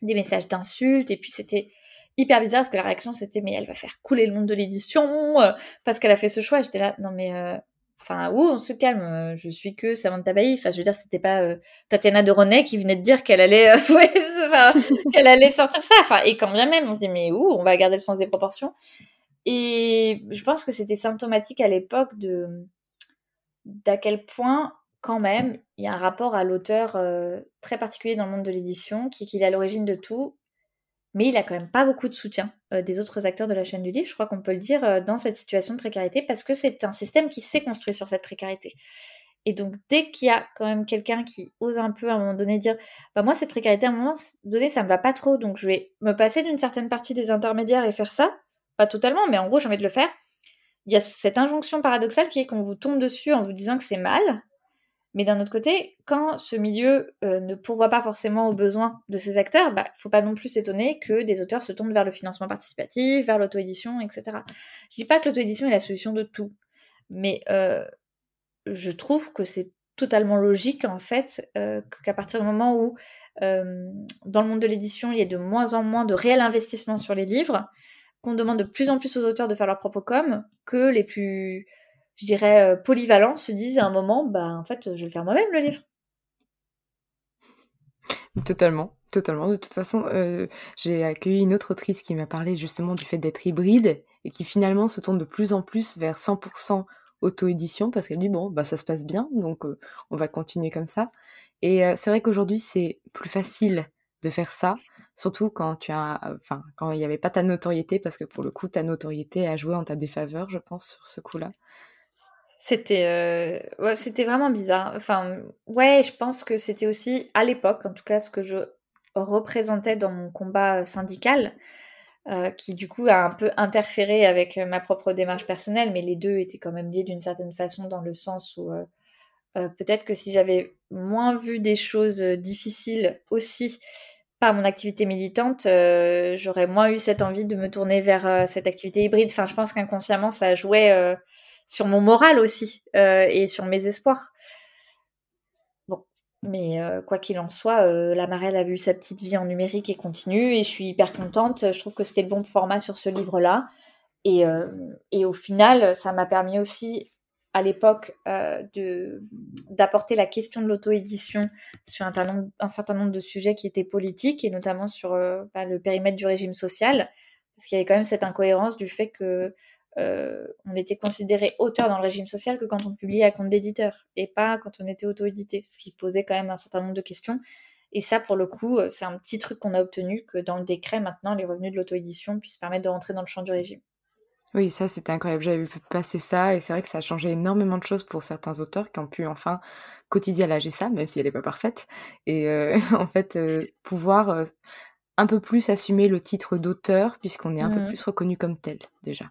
Des messages d'insultes, et puis c'était hyper bizarre parce que la réaction c'était mais elle va faire couler le monde de l'édition euh, parce qu'elle a fait ce choix. J'étais là non mais euh, enfin où on se calme. Euh, je suis que Samantha Bailly. Enfin je veux dire c'était pas Tatiana de René qui venait de dire qu'elle allait qu'elle allait sortir ça. Enfin et quand bien même on se dit mais où? On va garder le sens des proportions. Et je pense que c'était symptomatique à l'époque de d'à quel point quand même il y a un rapport à l'auteur très particulier dans le monde de l'édition qui, qui est à l'origine de tout mais il a quand même pas beaucoup de soutien euh, des autres acteurs de la chaîne du livre, je crois qu'on peut le dire, euh, dans cette situation de précarité, parce que c'est un système qui s'est construit sur cette précarité. Et donc, dès qu'il y a quand même quelqu'un qui ose un peu à un moment donné dire bah, Moi, cette précarité, à un moment donné, ça me va pas trop, donc je vais me passer d'une certaine partie des intermédiaires et faire ça. Pas totalement, mais en gros, j'ai envie de le faire. Il y a cette injonction paradoxale qui est qu'on vous tombe dessus en vous disant que c'est mal. Mais d'un autre côté, quand ce milieu euh, ne pourvoit pas forcément aux besoins de ses acteurs, bah, faut pas non plus s'étonner que des auteurs se tournent vers le financement participatif, vers l'auto-édition, etc. Je dis pas que l'auto-édition est la solution de tout, mais euh, je trouve que c'est totalement logique en fait euh, qu'à partir du moment où dans le monde de l'édition il y a de moins en moins de réel investissement sur les livres, qu'on demande de plus en plus aux auteurs de faire leur propre com, que les plus, je dirais, euh, polyvalents se disent à un moment, bah en fait je vais le faire moi-même le livre. Totalement, totalement. De toute façon, j'ai accueilli une autre autrice qui m'a parlé justement du fait d'être hybride et qui finalement se tourne de plus en plus vers 100% auto-édition parce qu'elle dit bon bah ça se passe bien donc on va continuer comme ça et c'est vrai qu'aujourd'hui c'est plus facile de faire ça surtout quand tu as enfin quand il n'y avait pas ta notoriété parce que pour le coup ta notoriété a joué en ta défaveur je pense sur ce coup-là c'était ouais, c'était vraiment bizarre enfin ouais je pense que c'était aussi à l'époque en tout cas ce que je représentais dans mon combat syndical euh, qui du coup a un peu interféré avec euh, ma propre démarche personnelle, mais les deux étaient quand même liés d'une certaine façon dans le sens où euh, peut-être que si j'avais moins vu des choses difficiles aussi par mon activité militante, j'aurais moins eu cette envie de me tourner vers cette activité hybride. Enfin, je pense qu'inconsciemment, ça jouait sur mon moral aussi et sur mes espoirs. Mais euh, quoi qu'il en soit, euh, la Marelle a vu sa petite vie en numérique et continue. Et je suis hyper contente. Je trouve que c'était le bon format sur ce livre-là. Et, euh, et, au final, ça m'a permis aussi, à l'époque, d'apporter la question de l'auto-édition sur un, un, certain nombre de sujets qui étaient politiques, et notamment sur bah, le périmètre du régime social. Parce qu'il y avait quand même cette incohérence du fait que euh, on était considéré auteur dans le régime social que quand on publiait à compte d'éditeur et pas quand on était auto-édité, ce qui posait quand même un certain nombre de questions. Et ça, pour le coup, euh, c'est un petit truc qu'on a obtenu que dans le décret, maintenant, les revenus de l'auto-édition puissent permettre de rentrer dans le champ du régime. Oui, ça c'était incroyable. J'avais vu passer ça et c'est vrai que ça a changé énormément de choses pour certains auteurs qui ont pu enfin cotiser à la GSA, même si elle n'est pas parfaite. Et euh, en fait, pouvoir un peu plus assumer le titre d'auteur puisqu'on est un peu mmh plus reconnu comme tel déjà.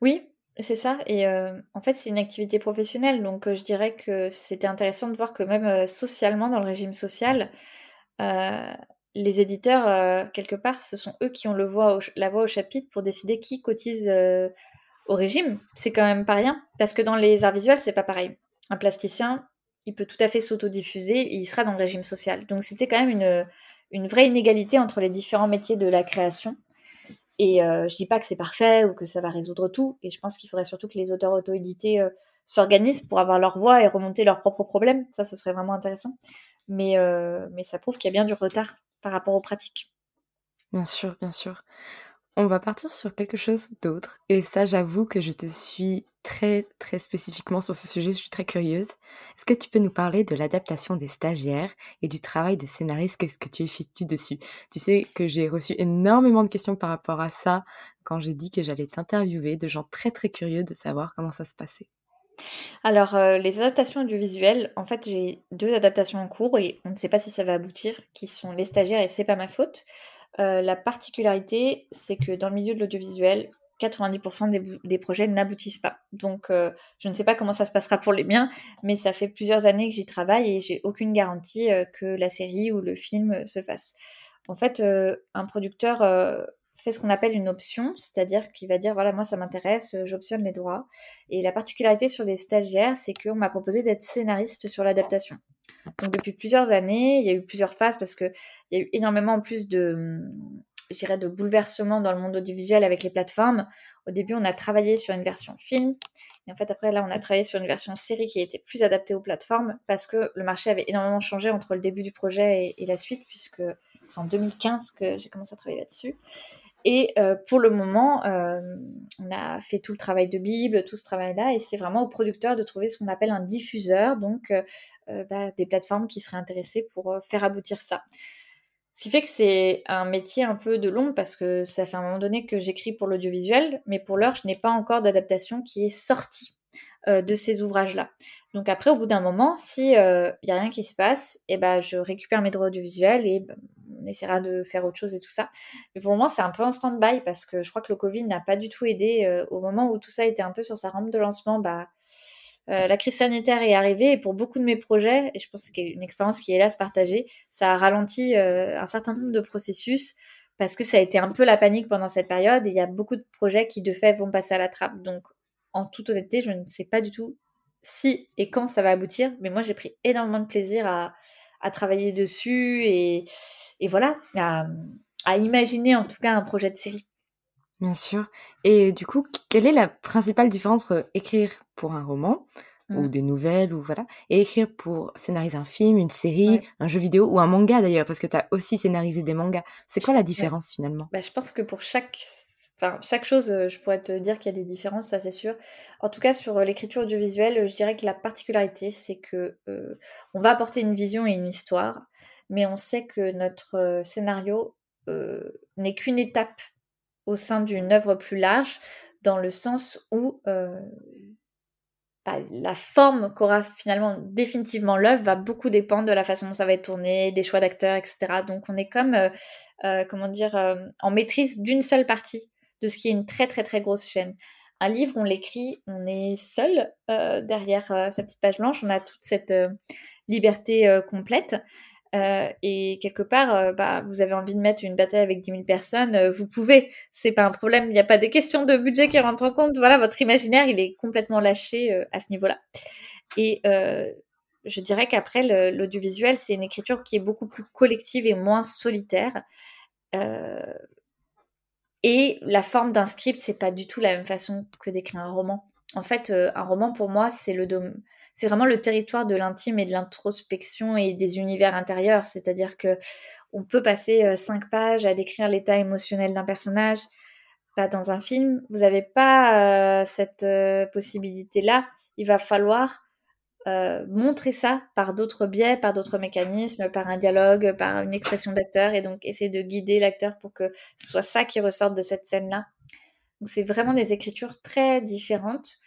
Oui, c'est ça et en fait, c'est une activité professionnelle donc je dirais que c'était intéressant de voir que même, socialement, dans le régime social, les éditeurs, quelque part, ce sont eux qui ont la voix au chapitre pour décider qui cotise, au régime. C'est quand même pas rien parce que dans les arts visuels, c'est pas pareil. Un plasticien, il peut tout à fait s'autodiffuser il sera dans le régime social. Donc c'était quand même une vraie inégalité entre les différents métiers de la création et euh, je dis pas que c'est parfait ou que ça va résoudre tout. Et je pense qu'il faudrait surtout que les auteurs auto-édités euh, s'organisent pour avoir leur voix et remonter leurs propres problèmes. Ça, ce serait vraiment intéressant. Mais, euh, mais ça prouve qu'il y a bien du retard par rapport aux pratiques. Bien sûr, bien sûr. On va partir sur quelque chose d'autre. Et ça, j'avoue que je te suis très, très spécifiquement sur ce sujet. Je suis très curieuse. Est-ce que tu peux nous parler de l'adaptation des stagiaires et du travail de scénariste? Qu'est-ce que tu effectues dessus? Tu sais que j'ai reçu énormément de questions par rapport à ça quand j'ai dit que j'allais t'interviewer, de gens très, très curieux de savoir comment ça se passait. Alors, euh, les adaptations audiovisuelles, en fait, j'ai deux adaptations en cours et on ne sait pas si ça va aboutir, qui sont les stagiaires et c'est pas ma faute. Euh, la particularité, c'est que dans le milieu de l'audiovisuel, 90% des, projets n'aboutissent pas. Donc, euh, je ne sais pas comment ça se passera pour les miens, mais ça fait plusieurs années que j'y travaille et j'ai aucune garantie euh, que la série ou le film se fasse. En fait, un producteur fait ce qu'on appelle une option, c'est-à-dire qu'il va dire voilà, moi ça m'intéresse, j'optionne les droits. Et la particularité sur les stagiaires, c'est qu'on m'a proposé d'être scénariste sur l'adaptation. Donc depuis plusieurs années, il y a eu plusieurs phases parce qu'il y a eu énormément en plus de, dirais, de bouleversements dans le monde audiovisuel avec les plateformes. Au début, on a travaillé sur une version film. Et en fait, après, là, on a travaillé sur une version série qui était plus adaptée aux plateformes parce que le marché avait énormément changé entre le début du projet et, la suite, puisque c'est en 2015 que j'ai commencé à travailler là-dessus. Et euh, pour le moment, euh, on a fait tout le travail de Bible, tout ce travail-là, et c'est vraiment au producteur de trouver ce qu'on appelle un diffuseur, donc euh, bah, des plateformes qui seraient intéressées pour faire aboutir ça. Ce qui fait que c'est un métier un peu de long parce que ça fait un moment donné que j'écris pour l'audiovisuel, mais pour l'heure, je n'ai pas encore d'adaptation qui est sortie de ces ouvrages-là. Donc après, au bout d'un moment, si il n'y a rien qui se passe, et eh ben, je récupère mes droits audiovisuels et ben, on essaiera de faire autre chose et tout ça. Mais pour le moment, c'est un peu en stand-by parce que je crois que le Covid n'a pas du tout aidé. au moment où tout ça était un peu sur sa rampe de lancement, bah, euh, la crise sanitaire est arrivée et pour beaucoup de mes projets, et je pense que c'est une expérience qui est se partager, ça a ralenti euh, un certain nombre de processus parce que ça a été un peu la panique pendant cette période et il y a beaucoup de projets qui de fait vont passer à la trappe. Donc en toute honnêteté, je ne sais pas du tout si et quand ça va aboutir, mais moi j'ai pris énormément de plaisir à, travailler dessus et, voilà, à, à imaginer en tout cas un projet de série. Bien sûr. Et du coup, quelle est la principale différence entre écrire pour un roman ou mmh. des nouvelles ou voilà et écrire pour scénariser un film, une série, un jeu vidéo ou un manga d'ailleurs parce que tu as aussi scénarisé des mangas. C'est quoi la différence finalement? Bah, je pense que pour chaque enfin chaque chose euh, je pourrais te dire qu'il y a des différences, ça c'est sûr. En tout cas sur euh, l'écriture audiovisuelle, je dirais que la particularité c'est que euh, on va apporter une vision et une histoire, mais on sait que notre scénario n'est qu'une étape au sein d'une œuvre plus large, dans le sens où euh, bah, la forme qu'aura finalement définitivement l'œuvre va beaucoup dépendre de la façon dont ça va être tourné, des choix d'acteurs, etc. Donc on est comme, euh, euh, comment dire, en maîtrise d'une seule partie de ce qui est une très très très grosse chaîne. Un livre, on l'écrit, on est seul derrière sa petite page blanche, on a toute cette liberté complète. Euh, et quelque part, euh, bah, vous avez envie de mettre une bataille avec 10 000 personnes, euh, vous pouvez, c'est pas un problème, il n'y a pas des questions de budget qui rentrent en compte. Voilà, votre imaginaire, il est complètement lâché à ce niveau-là. Et je dirais qu'après, l'audiovisuel, c'est une écriture qui est beaucoup plus collective et moins solitaire. Et la forme d'un script, c'est pas du tout la même façon que d'écrire un roman. En fait, un roman, pour moi, c'est le domaine c'est vraiment le territoire de l'intime et de l'introspection et des univers intérieurs. C'est-à-dire que on peut passer euh, cinq pages à décrire l'état émotionnel d'un personnage. Pas dans un film, vous n'avez pas euh, cette euh, possibilité-là. Il va falloir montrer ça par d'autres biais, par d'autres mécanismes, par un dialogue, par une expression d'acteur, et donc essayer de guider l'acteur pour que ce soit ça qui ressorte de cette scène-là. Donc c'est vraiment des écritures très différentes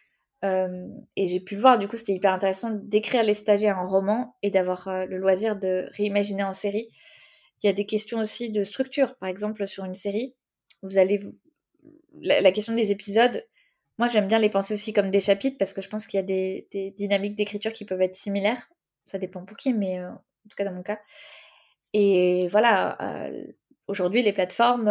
et j'ai pu le voir, du coup, c'était hyper intéressant d'écrire les stagiaires en roman et d'avoir le loisir de réimaginer en série. Il y a des questions aussi de structure. Par exemple, sur une série, vous allez. La, question des épisodes, moi, j'aime bien les penser aussi comme des chapitres parce que je pense qu'il y a des, dynamiques d'écriture qui peuvent être similaires. Ça dépend pour qui, mais en tout cas, dans mon cas. Et voilà, aujourd'hui, les plateformes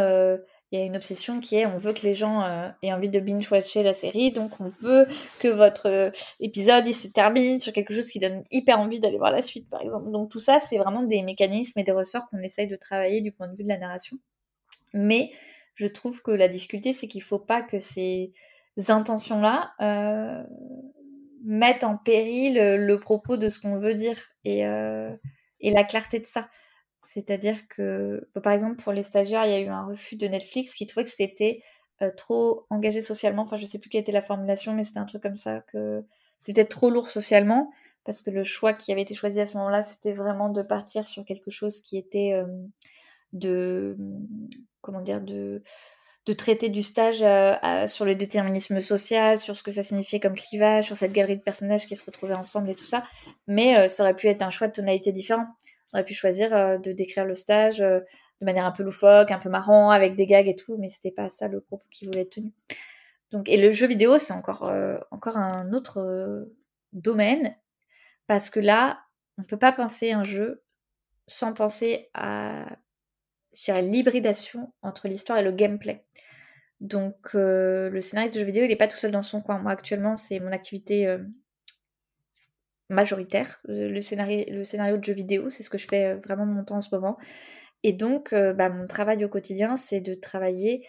il y a une obsession qui est on veut que les gens euh, aient envie de binge-watcher la série, donc on veut que votre euh, épisode il se termine sur quelque chose qui donne hyper envie d'aller voir la suite, par exemple. Donc tout ça, c'est vraiment des mécanismes et des ressorts qu'on essaye de travailler du point de vue de la narration. Mais je trouve que la difficulté, c'est qu'il ne faut pas que ces intentions-là euh, mettent en péril le, propos de ce qu'on veut dire et, et la clarté de ça. C'est-à-dire que, bah, par exemple, pour les stagiaires, il y a eu un refus de Netflix qui trouvait que c'était euh, trop engagé socialement. Enfin, je sais plus quelle était la formulation, mais c'était un truc comme ça que c'était trop lourd socialement parce que le choix qui avait été choisi à ce moment-là, c'était vraiment de partir sur quelque chose qui était euh, de comment dire de de traiter du stage euh, sur le déterminisme social, sur ce que ça signifiait comme clivage, sur cette galerie de personnages qui se retrouvaient ensemble et tout ça. Mais ça aurait pu être un choix de tonalité différent on aurait pu choisir euh, de décrire le stage euh, de manière un peu loufoque, un peu marrant, avec des gags et tout, mais c'était pas ça le propos qui voulait être tenu. Et le jeu vidéo, c'est encore, euh, encore un autre domaine, parce que là, on peut pas penser un jeu sans penser à, l'hybridation entre l'histoire et le gameplay. Donc, le scénariste de jeu vidéo, il n'est pas tout seul dans son coin. Moi, actuellement, c'est mon activité majoritaire, euh, le scénario, le scénario de jeu vidéo, c'est ce que je fais euh, vraiment mon temps en ce moment. Et donc, euh, bah, mon travail au quotidien, c'est de travailler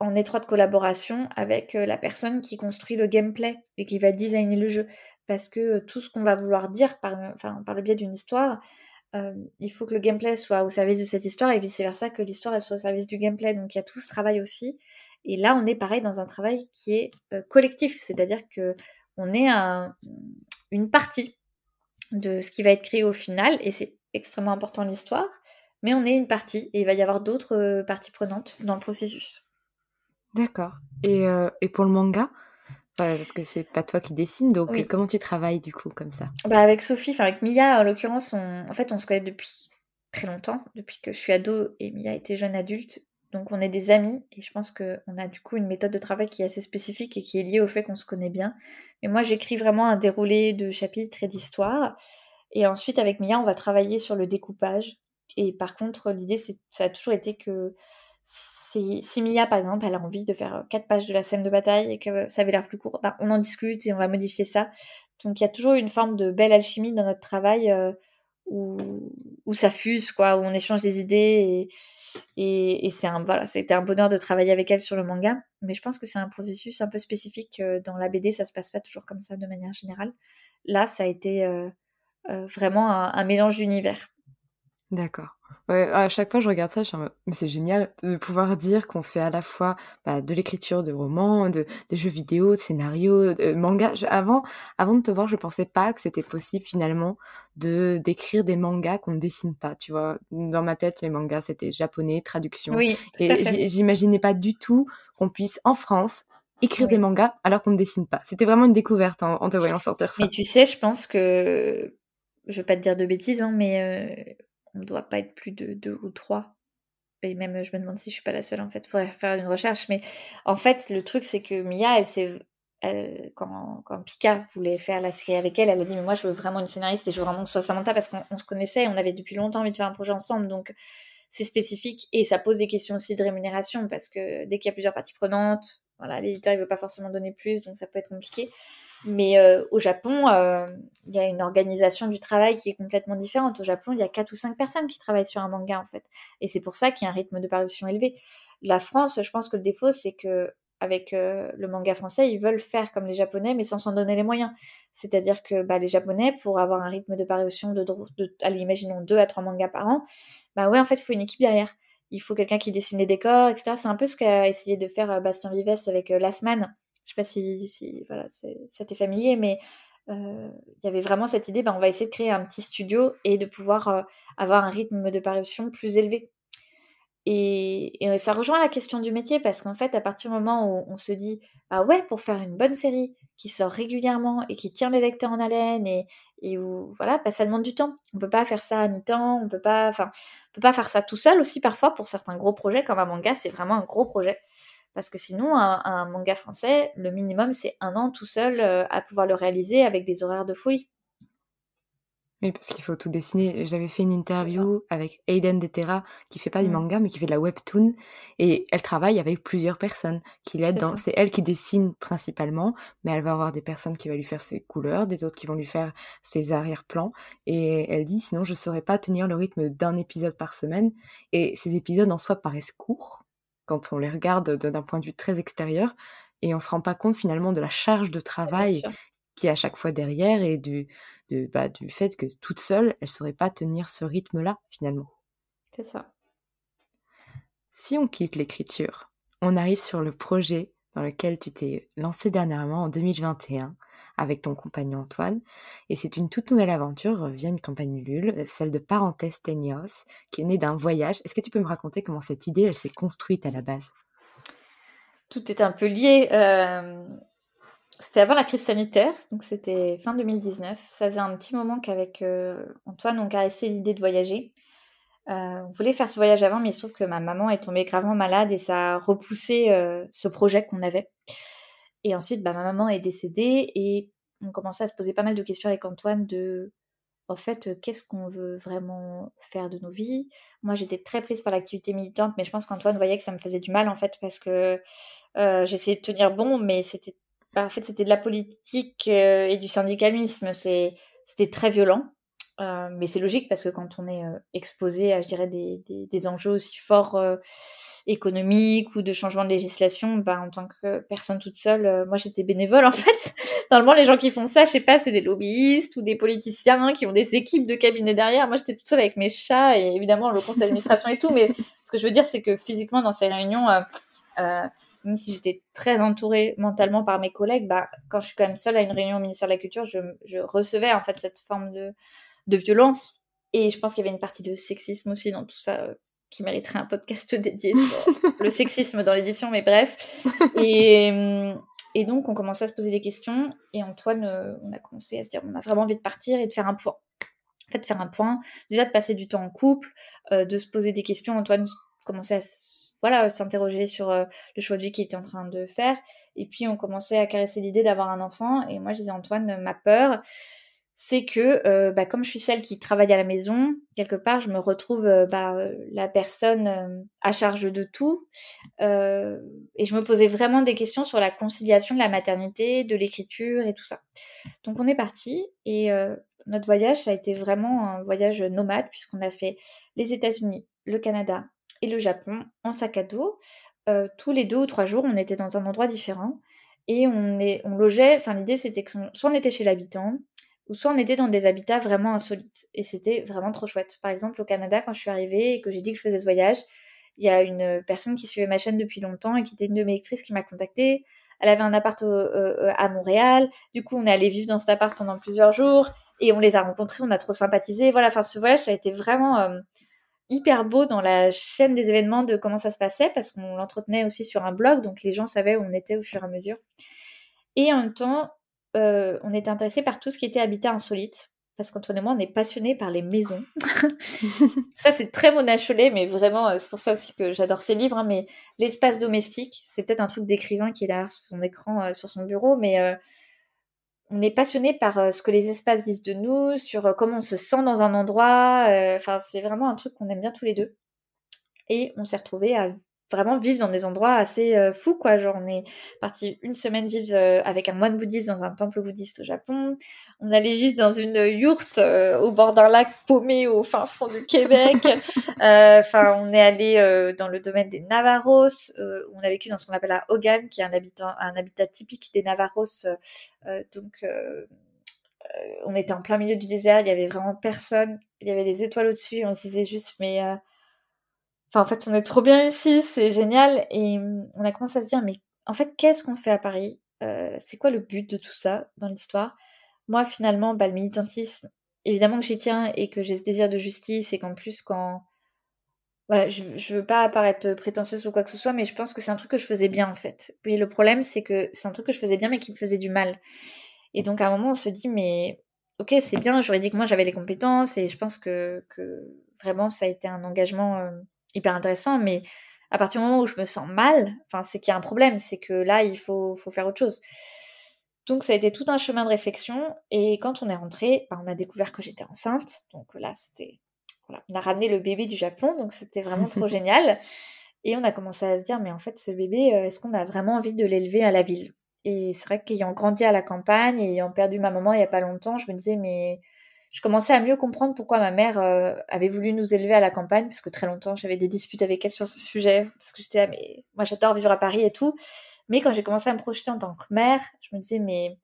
en étroite collaboration avec la personne qui construit le gameplay et qui va designer le jeu. Parce que tout ce qu'on va vouloir dire par, par le biais d'une histoire, il faut que le gameplay soit au service de cette histoire et vice-versa, que l'histoire soit au service du gameplay. Donc il y a tout ce travail aussi. Et là, on est pareil dans un travail qui est collectif, c'est-à-dire que on est un, une partie de ce qui va être créé au final, et c'est extrêmement important l'histoire, mais on est une partie, et il va y avoir d'autres euh, parties prenantes dans le processus. D'accord. Euh, et, pour le manga, Ouais, parce que c'est pas toi qui dessine, donc comment tu travailles du coup comme ça? Bah Avec Sophie, enfin avec Mia en l'occurrence, on... en fait on se connaît depuis très longtemps, depuis que je suis ado et Mia était jeune adulte. Donc on est des amis et je pense qu'on a du coup une méthode de travail qui est assez spécifique et qui est liée au fait qu'on se connaît bien. Mais moi j'écris vraiment un déroulé de chapitres et d'histoires. Et ensuite avec Mia on va travailler sur le découpage. Et par contre l'idée ça a toujours été que si, si, Mia par exemple elle a envie de faire quatre pages de la scène de bataille et que ça avait l'air plus court, ben, on en discute et on va modifier ça. Donc il y a toujours une forme de belle alchimie dans notre travail euh, où, où ça fuse, quoi, où on échange des idées et et, c'est un, voilà, c'était un bonheur de travailler avec elle sur le manga. Mais je pense que c'est un processus un peu spécifique. Euh, dans la BD, ça se passe pas toujours comme ça de manière générale. Là, ça a été euh, euh, vraiment un mélange d'univers. D'accord. Ouais, à chaque fois, je regarde ça, je suis en mode, mais c'est génial de pouvoir dire qu'on fait à la fois bah, de l'écriture de romans, de, des jeux vidéo, de scénarios, de manga. avant, avant de te voir, je pensais pas que c'était possible finalement de d'écrire des mangas qu'on ne dessine pas. Tu vois, dans ma tête, les mangas c'était japonais, traduction. Oui, et j'imaginais pas du tout qu'on puisse en France écrire des mangas alors qu'on ne dessine pas. C'était vraiment une découverte en, te voyant sortir ça. Mais tu sais, je pense que je vais pas te dire de bêtises, hein, mais euh, on ne doit pas être plus de deux ou trois. Et même, je me demande si je suis pas la seule, en fait. Il faudrait faire une recherche. Mais en fait, le truc, c'est que Mia, elle s'est. quand, quand, Pika voulait faire la série avec elle, elle a dit Mais moi, je veux vraiment une scénariste et je veux vraiment que ce soit Samantha parce qu'on se connaissait et on avait depuis longtemps envie de faire un projet ensemble. Donc, c'est spécifique et ça pose des questions aussi de rémunération parce que dès qu'il y a plusieurs parties prenantes, voilà, l'éditeur ne veut pas forcément donner plus, donc ça peut être compliqué. Mais euh, au Japon, euh, il y a une organisation du travail qui est complètement différente. Au Japon, il y a quatre ou cinq personnes qui travaillent sur un manga en fait, et c'est pour ça qu'il y a un rythme de parution élevé. La France, je pense que le défaut, c'est que avec euh, le manga français, ils veulent faire comme les Japonais, mais sans s'en donner les moyens. C'est-à-dire que bah, les Japonais, pour avoir un rythme de parution de, de allez, deux à trois mangas par an, bah ouais, en fait, il faut une équipe derrière. Il faut quelqu'un qui dessine les décors, etc. C'est un peu ce qu'a essayé de faire Bastien Vives avec Last Man je sais pas si, ça t'est familier, mais euh, il y avait vraiment cette idée, ben, on va essayer de créer un petit studio et de pouvoir euh, avoir un rythme de parution plus élevé. Et, ça rejoint la question du métier parce qu'en fait, à partir du moment où on se dit, ah ouais, pour faire une bonne série qui sort régulièrement et qui tient les lecteurs en haleine et, où voilà, bah, ça demande du temps. On peut pas faire ça à mi-temps, on peut pas, enfin, on peut pas faire ça tout seul aussi parfois pour certains gros projets comme un manga, c'est vraiment un gros projet. Parce que sinon, un, manga français, le minimum, c'est un an tout seul euh, à pouvoir le réaliser avec des horaires de fouille. Oui, parce qu'il faut tout dessiner. J'avais fait une interview avec Aiden Detera, qui fait pas du mm. manga, mais qui fait de la webtoon. Et elle travaille avec plusieurs personnes qui l'aident dans. C'est elle qui dessine principalement, mais elle va avoir des personnes qui vont lui faire ses couleurs, des autres qui vont lui faire ses arrière-plans. Et elle dit sinon, je saurais pas tenir le rythme d'un épisode par semaine. Et ces épisodes en soi paraissent courts, quand on les regarde d'un point de vue très extérieur et on se rend pas compte finalement de la charge de travail qui est à chaque fois derrière et du, bah, du fait que toute seule, elle saurait pas tenir ce rythme-là finalement. C'est ça. Si on quitte l'écriture, on arrive sur le projet dans lequel tu t'es lancé dernièrement en 2021 avec ton compagnon Antoine. Et c'est une toute nouvelle aventure via une campagne Ulule, celle de Parenthèse Tenios, qui est née d'un voyage. Est-ce que tu peux me raconter comment cette idée, elle s'est construite à la base? Tout est un peu lié. Euh, c'était avant la crise sanitaire, donc c'était fin 2019. Ça faisait un petit moment qu'avec euh, Antoine, on caressait l'idée de voyager. Euh, on voulait faire ce voyage avant, mais il se trouve que ma maman est tombée gravement malade et ça a repoussé ce projet qu'on avait. Et ensuite, bah, ma maman est décédée et on commençait à se poser pas mal de questions avec Antoine de, en fait, qu'est-ce qu'on veut vraiment faire de nos vies? Moi, j'étais très prise par l'activité militante, mais je pense qu'Antoine voyait que ça me faisait du mal, en fait, parce que euh, j'essayais de tenir bon, mais c'était, en fait, c'était de la politique euh, et du syndicalisme. C'était très violent. Euh, mais c'est logique parce que quand on est exposé à, je dirais, des, des, enjeux aussi forts économique ou de changement de législation, bah, en tant que personne toute seule, euh, moi j'étais bénévole en fait. Normalement, les gens qui font ça, je sais pas, c'est des lobbyistes ou des politiciens qui ont des équipes de cabinet derrière. Moi, j'étais toute seule avec mes chats et évidemment le conseil d'administration et tout. Mais ce que je veux dire, c'est que physiquement, dans ces réunions, euh, euh, même si j'étais très entourée mentalement par mes collègues, bah, quand je suis quand même seule à une réunion au ministère de la Culture, je, recevais en fait cette forme de, de violence. Et je pense qu'il y avait une partie de sexisme aussi dans tout ça qui mériterait un podcast dédié sur le sexisme dans l'édition, mais bref. Et, Et donc, on commençait à se poser des questions. Et Antoine, on a commencé à se dire, on a vraiment envie de partir et de faire un point. En fait, faire un point, déjà de passer du temps en couple, de se poser des questions. Antoine commençait à voilà, s'interroger sur le choix de vie qu'il était en train de faire. Et puis, on commençait à caresser l'idée d'avoir un enfant. Et moi, je disais, Antoine, ma peur, c'est que euh, bah, comme je suis celle qui travaille à la maison, quelque part, je me retrouve euh, bah, la personne euh, à charge de tout. et je me posais vraiment des questions sur la conciliation de la maternité, de l'écriture et tout ça. Donc on est parti et notre voyage, ça a été vraiment un voyage nomade puisqu'on a fait les États-Unis, le Canada le Japon en sac à dos. tous les deux ou trois jours, on était dans un endroit différent et on, est, on logeait. Enfin, l'idée c'était que soit on était chez l'habitant, ou soit on était dans des habitats vraiment insolites. Et c'était vraiment trop chouette. Par exemple, au Canada, quand je suis arrivée et que j'ai dit que je faisais ce voyage, il y a une personne qui suivait ma chaîne depuis longtemps et qui était une de mes lectrices qui m'a contactée. Elle avait un appart à Montréal. Du coup, on est allé vivre dans cet appart pendant plusieurs jours et on les a rencontrés. On a trop sympathisé. Voilà, enfin, ce voyage, ça a été vraiment euh, hyper beau dans la chaîne des événements de comment ça se passait parce qu'on l'entretenait aussi sur un blog. Donc, les gens savaient où on était au fur et à mesure. Et en même temps, euh, on était intéressé par tout ce qui était habitat insolite. Parce qu'Antoine et moi, on est passionnés par les maisons. ça, c'est très monacholet, mais vraiment, euh, c'est pour ça aussi que j'adore ces livres. Hein, mais l'espace domestique, c'est peut-être un truc d'écrivain qui est derrière son écran, euh, sur son bureau, mais on est passionné par ce que les espaces disent de nous, sur comment on se sent dans un endroit. Enfin, c'est vraiment un truc qu'on aime bien tous les deux. Et on s'est retrouvés à vraiment vivre dans des endroits assez euh, fous, quoi. Genre, on est parti une semaine vivre euh, avec un moine bouddhiste dans un temple bouddhiste au Japon. On allait vivre dans une yourte euh, au bord d'un lac paumé au fin fond du Québec. Enfin, on est allé dans le domaine des Navarros. on a vécu dans ce qu'on appelle la Hogan, qui est un habitat, un habitat typique des Navarros. donc, on était en plein milieu du désert. Il y avait vraiment personne. Il y avait des étoiles au-dessus. On se disait juste, mais en fait, on est trop bien ici, c'est génial. Et hum, on a commencé à se dire, mais en fait, qu'est-ce qu'on fait à Paris? Euh, C'est quoi le but de tout ça dans l'histoire? Moi, finalement, bah, le militantisme, évidemment que j'y tiens et que j'ai ce désir de justice et qu'en plus, quand. Voilà, je, je veux pas apparaître prétentieuse ou quoi que ce soit, mais je pense que c'est un truc que je faisais bien en fait. Puis le problème, c'est que c'est un truc que je faisais bien, mais qui me faisait du mal. Et donc à un moment, on se dit, mais ok, c'est bien, juridiquement, j'avais les compétences et je pense que, que vraiment, ça a été un engagement. Euh, hyper intéressant, mais à partir du moment où je me sens mal, enfin, c'est qu'il y a un problème, c'est que là, il faut, faut, faire autre chose. Donc, ça a été tout un chemin de réflexion. Et quand on est rentré, bah, on a découvert que j'étais enceinte. Donc là, c'était. Voilà, on a ramené le bébé du Japon, donc c'était vraiment trop génial. Et on a commencé à se dire, mais en fait, ce bébé, euh, est-ce qu'on a vraiment envie de l'élever à la ville? Et c'est vrai qu'ayant grandi à la campagne, et ayant perdu ma maman il n'y a pas longtemps, je me disais, mais je commençais à mieux comprendre pourquoi ma mère euh, avait voulu nous élever à la campagne, parce que très longtemps j'avais des disputes avec elle sur ce sujet, parce que j'étais là, mais moi j'adore vivre à Paris et tout. Mais quand j'ai commencé à me projeter en tant que mère, je me disais, mais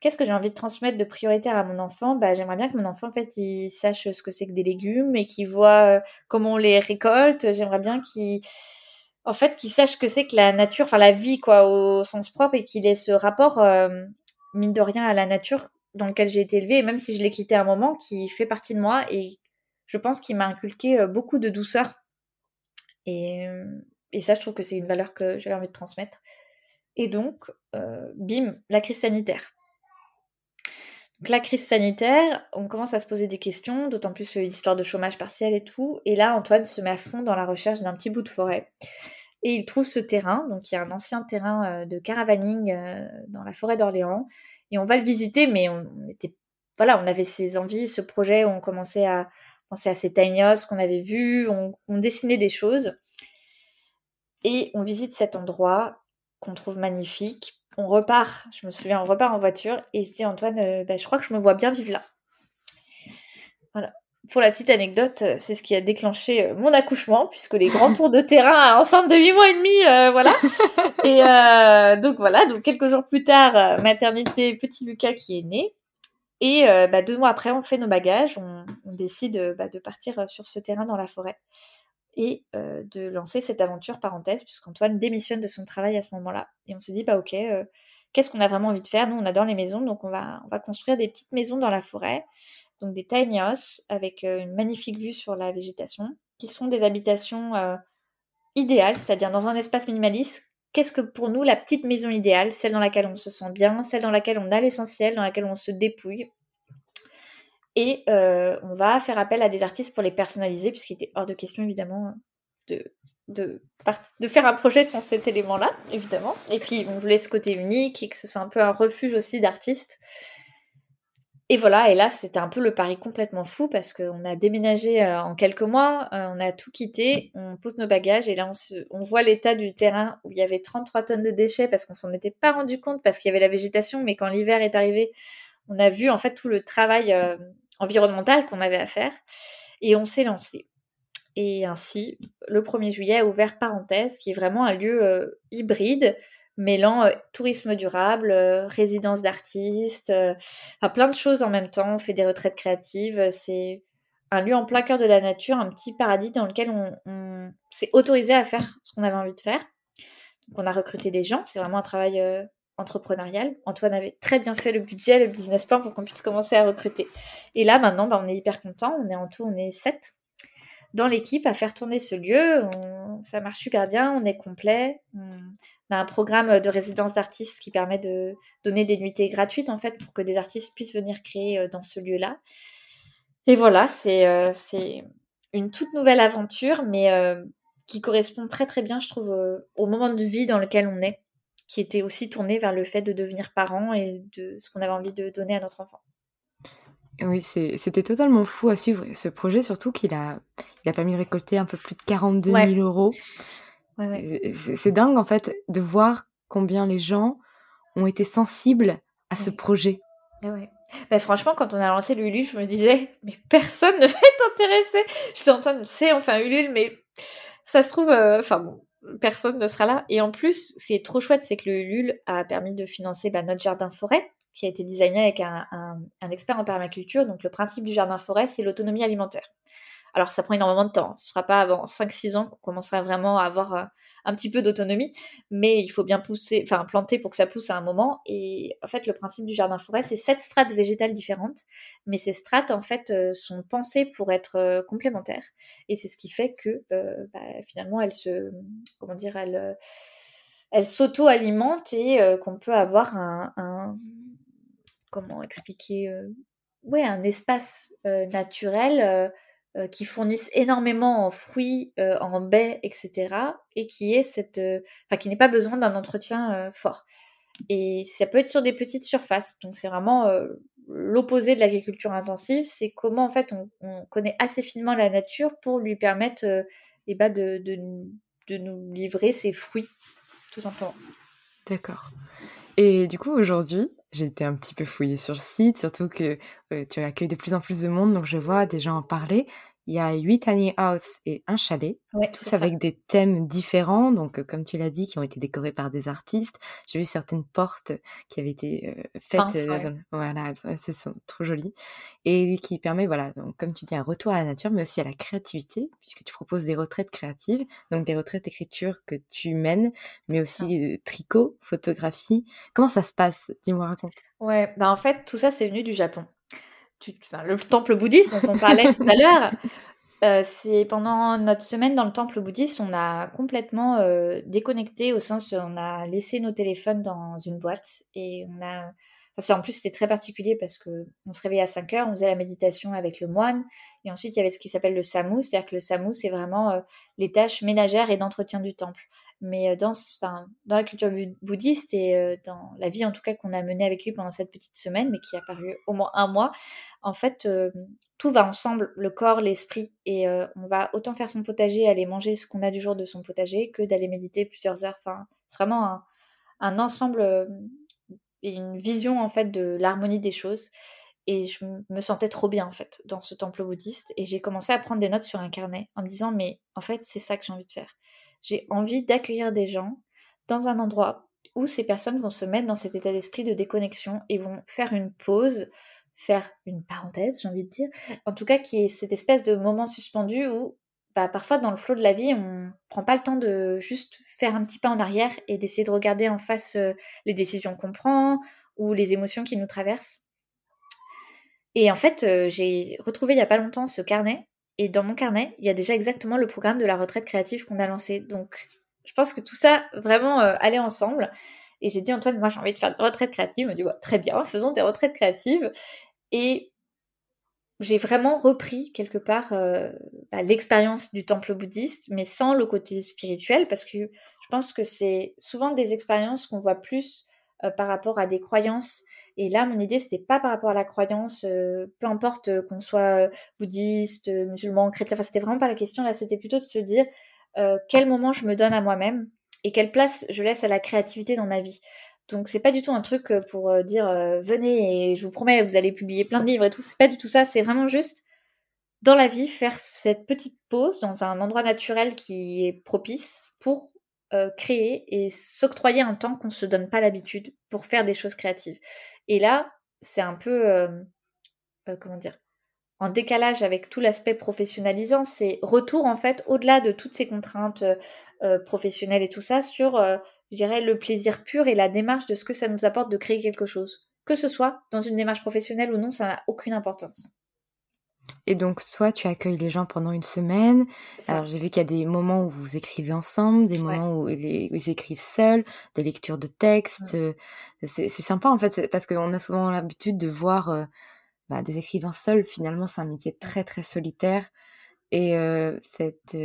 qu'est-ce que j'ai envie de transmettre de prioritaire à mon enfant? Bah, J'aimerais bien que mon enfant, en fait, il sache ce que c'est que des légumes et qu'il voit euh, comment on les récolte. J'aimerais bien qu'il en fait, qu'il sache que c'est que la nature, enfin la vie, quoi, au sens propre, et qu'il ait ce rapport, euh, mine de rien, à la nature dans lequel j'ai été élevée, même si je l'ai quitté un moment, qui fait partie de moi, et je pense qu'il m'a inculqué euh, beaucoup de douceur. Et, euh, et ça, je trouve que c'est une valeur que j'avais envie de transmettre. Et donc, euh, bim, la crise sanitaire. La crise sanitaire, on commence à se poser des questions, d'autant plus l'histoire de chômage partiel et tout. Et là, Antoine se met à fond dans la recherche d'un petit bout de forêt. Et il trouve ce terrain, donc il y a un ancien terrain de caravaning dans la forêt d'Orléans, et on va le visiter, mais on, était, voilà, on avait ces envies, ce projet, où on commençait à penser à ces tiny qu'on avait vus, on, dessinait des choses. Et on visite cet endroit qu'on trouve magnifique. On repart, je me souviens, on repart en voiture et je dis Antoine, euh, bah, je crois que je me vois bien vivre là. Voilà. Pour la petite anecdote, euh, c'est ce qui a déclenché euh, mon accouchement, puisque les grands tours de terrain enceinte de 8 mois et demi, euh, voilà. Et donc voilà, donc quelques jours plus tard, maternité, petit Lucas qui est né. Et bah, deux mois après, on fait nos bagages, on, décide bah, de partir sur ce terrain dans la forêt et de lancer cette aventure parenthèse, puisqu'Antoine démissionne de son travail à ce moment-là. Et on se dit, bah ok, qu'est-ce qu'on a vraiment envie de faire? Nous, on adore les maisons, donc on va, on va construire des petites maisons dans la forêt donc des tiny houses avec une magnifique vue sur la végétation, qui sont des habitations idéales, c'est-à-dire dans un espace minimaliste qu'est-ce que pour nous la petite maison idéale, celle dans laquelle on se sent bien, celle dans laquelle on a l'essentiel, dans laquelle on se dépouille. Et on va faire appel à des artistes pour les personnaliser, puisqu'il était hors de question évidemment de, de, de faire un projet sans cet élément-là, évidemment. Et puis on voulait ce côté unique et que ce soit un peu un refuge aussi d'artistes. Et voilà, et là, c'était un peu le pari complètement fou parce qu'on a déménagé euh, en quelques mois, euh, on a tout quitté, on pose nos bagages et là, on, voit l'état du terrain où il y avait 33 tonnes de déchets parce qu'on s'en était pas rendu compte parce qu'il y avait la végétation, mais quand l'hiver est arrivé, on a vu en fait tout le travail euh, environnemental qu'on avait à faire et on s'est lancé. Et ainsi, le 1er juillet a ouvert Parenthèse, qui est vraiment un lieu hybride mêlant euh, tourisme durable, euh, résidence d'artistes, euh, enfin, plein de choses en même temps. On fait des retraites créatives. C'est un lieu en plein cœur de la nature, un petit paradis dans lequel on, s'est autorisé à faire ce qu'on avait envie de faire. Donc on a recruté des gens. C'est vraiment un travail entrepreneurial. Antoine avait très bien fait le budget, le business plan pour qu'on puisse commencer à recruter. Et là, maintenant, bah, on est hyper content. On est en tout, on est sept dans l'équipe à faire tourner ce lieu. ça marche super bien, on est complet. On, on a un programme de résidence d'artistes qui permet de donner des nuitées gratuites en fait pour que des artistes puissent venir créer euh, dans ce lieu-là. Et voilà, c'est euh, une toute nouvelle aventure, mais euh, qui correspond très très bien, je trouve, au moment de vie dans lequel on est, qui était aussi tourné vers le fait de devenir parent et de ce qu'on avait envie de donner à notre enfant. Oui, c'était totalement fou à suivre ce projet, surtout qu'il a, il a permis de récolter un peu plus de 42 000 euros. C'est dingue en fait de voir combien les gens ont été sensibles à ce projet. Ouais. Bah, franchement, quand on a lancé l'Ulule, je me disais, mais personne ne va être intéressé. Je sais, Antoine, c'est enfin Ulule, mais ça se trouve, euh, bon, personne ne sera là. Et en plus, ce qui est trop chouette, c'est que le Ulule a permis de financer bah, notre jardin forêt, qui a été designé avec un, un expert en permaculture. Donc le principe du jardin forêt, c'est l'autonomie alimentaire. Alors ça prend énormément de temps. Ce ne sera pas avant 5-6 ans qu'on commencera vraiment à avoir euh, un petit peu d'autonomie, mais il faut bien pousser, enfin planter pour que ça pousse à un moment. Et en fait, le principe du jardin forêt, c'est sept strates végétales différentes, mais ces strates en fait euh, sont pensées pour être euh, complémentaires. Et c'est ce qui fait que bah, finalement, elles se, comment dire, elles, elles s'auto-alimentent et qu'on peut avoir un, comment expliquer, ouais, un espace naturel qui fournissent énormément en fruits, euh, en baies, etc. Et qui est cette, euh, enfin qui n'est pas besoin d'un entretien fort. Et ça peut être sur des petites surfaces. Donc c'est vraiment l'opposé de l'agriculture intensive. C'est comment en fait on, connaît assez finement la nature pour lui permettre et eh ben, de, de nous livrer ses fruits, tout simplement. D'accord. Et du coup, aujourd'hui, j'ai été un petit peu fouillée sur le site, surtout que tu accueilles de plus en plus de monde, donc je vois des gens en parler. Il y a huit tiny house et un chalet, tous avec des thèmes différents, donc comme tu l'as dit, qui ont été décorés par des artistes. J'ai vu certaines portes qui avaient été faites, voilà, elles sont trop jolies, et qui permet, voilà, donc comme tu dis, un retour à la nature, mais aussi à la créativité, puisque tu proposes des retraites créatives, donc des retraites d'écriture que tu mènes, mais aussi tricot, photographie. Comment ça se passe? Dis-moi, raconte. Ouais, bah en fait, tout ça, c'est venu du Japon le temple bouddhiste dont on parlait tout à l'heure, euh, c'est pendant notre semaine dans le temple bouddhiste, on a complètement euh, déconnecté au sens où on a laissé nos téléphones dans une boîte et on a en plus, c'était très particulier parce que on se réveillait à 5 heures, on faisait la méditation avec le moine, et ensuite il y avait ce qui s'appelle le samu, c'est-à-dire que le samu, c'est vraiment euh, les tâches ménagères et d'entretien du temple. Mais euh, dans, la culture bouddhiste et euh, dans la vie en tout cas qu'on a menée avec lui pendant cette petite semaine, mais qui a paru au moins un mois, en fait, tout va ensemble, le corps, l'esprit, et on va autant faire son potager, aller manger ce qu'on a du jour de son potager, que d'aller méditer plusieurs heures. Enfin, c'est vraiment un, ensemble une vision en fait de l'harmonie des choses et je me sentais trop bien en fait dans ce temple bouddhiste et j'ai commencé à prendre des notes sur un carnet en me disant mais en fait c'est ça que j'ai envie de faire. J'ai envie d'accueillir des gens dans un endroit où ces personnes vont se mettre dans cet état d'esprit de déconnexion et vont faire une pause, faire une parenthèse, j'ai envie de dire. En tout cas, qui est cette espèce de moment suspendu où bah, parfois dans le flot de la vie, on prend pas le temps de juste faire un petit pas en arrière et d'essayer de regarder en face euh, les décisions qu'on prend ou les émotions qui nous traversent. Et en fait, euh, j'ai retrouvé il y a pas longtemps ce carnet et dans mon carnet, il y a déjà exactement le programme de la retraite créative qu'on a lancé. Donc, je pense que tout ça vraiment euh, allait ensemble. Et j'ai dit, Antoine, moi j'ai envie de faire des retraites créatives. Il m'a dit, très bien, faisons des retraites créatives. Et j'ai vraiment repris quelque part euh, bah, l'expérience du temple bouddhiste, mais sans le côté spirituel, parce que je pense que c'est souvent des expériences qu'on voit plus euh, par rapport à des croyances. Et là, mon idée, c'était pas par rapport à la croyance, euh, peu importe qu'on soit bouddhiste, musulman, chrétien, enfin, c'était vraiment pas la question. Là, c'était plutôt de se dire quel moment je me donne à moi-même et quelle place je laisse à la créativité dans ma vie. Donc c'est pas du tout un truc euh, pour euh, dire euh, venez et je vous promets vous allez publier plein de livres et tout. C'est pas du tout ça. C'est vraiment juste dans la vie faire cette petite pause dans un endroit naturel qui est propice pour créer et s'octroyer un temps qu'on se donne pas l'habitude pour faire des choses créatives. Et là c'est un peu comment dire en décalage avec tout l'aspect professionnalisant, c'est retour en fait au-delà de toutes ces contraintes professionnelles et tout ça sur je dirais, le plaisir pur et la démarche de ce que ça nous apporte de créer quelque chose. Que ce soit dans une démarche professionnelle ou non, ça n'a aucune importance. Et donc, toi, tu accueilles les gens pendant une semaine. Alors, j'ai vu qu'il y a des moments où vous écrivez ensemble, des moments où, ils écrivent seuls, des lectures de textes. Euh, c'est sympa, en fait, parce qu'on a souvent l'habitude de voir euh, bah, des écrivains seuls. Finalement, c'est un métier très, très solitaire. Et euh, cette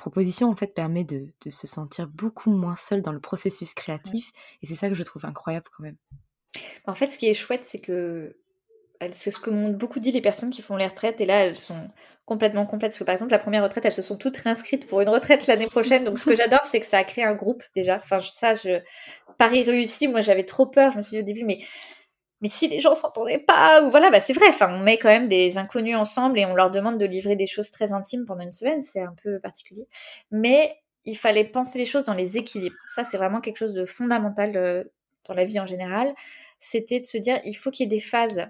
proposition en fait permet de, se sentir beaucoup moins seul dans le processus créatif et c'est ça que je trouve incroyable quand même. En fait, ce qui est chouette, c'est que c'est ce que m'ont beaucoup dit les personnes qui font les retraites et là elles sont complètement complètes parce que par exemple la première retraite elles se sont toutes réinscrites pour une retraite l'année prochaine donc ce que j'adore c'est que ça a créé un groupe déjà enfin ça je Paris réussi moi j'avais trop peur je me suis dit au début mais mais si les gens s'entendaient pas, ou voilà, bah c'est vrai, enfin, on met quand même des inconnus ensemble et on leur demande de livrer des choses très intimes pendant une semaine, c'est un peu particulier. Mais il fallait penser les choses dans les équilibres. Ça, c'est vraiment quelque chose de fondamental euh, dans la vie en général. C'était de se dire, il faut qu'il y ait des phases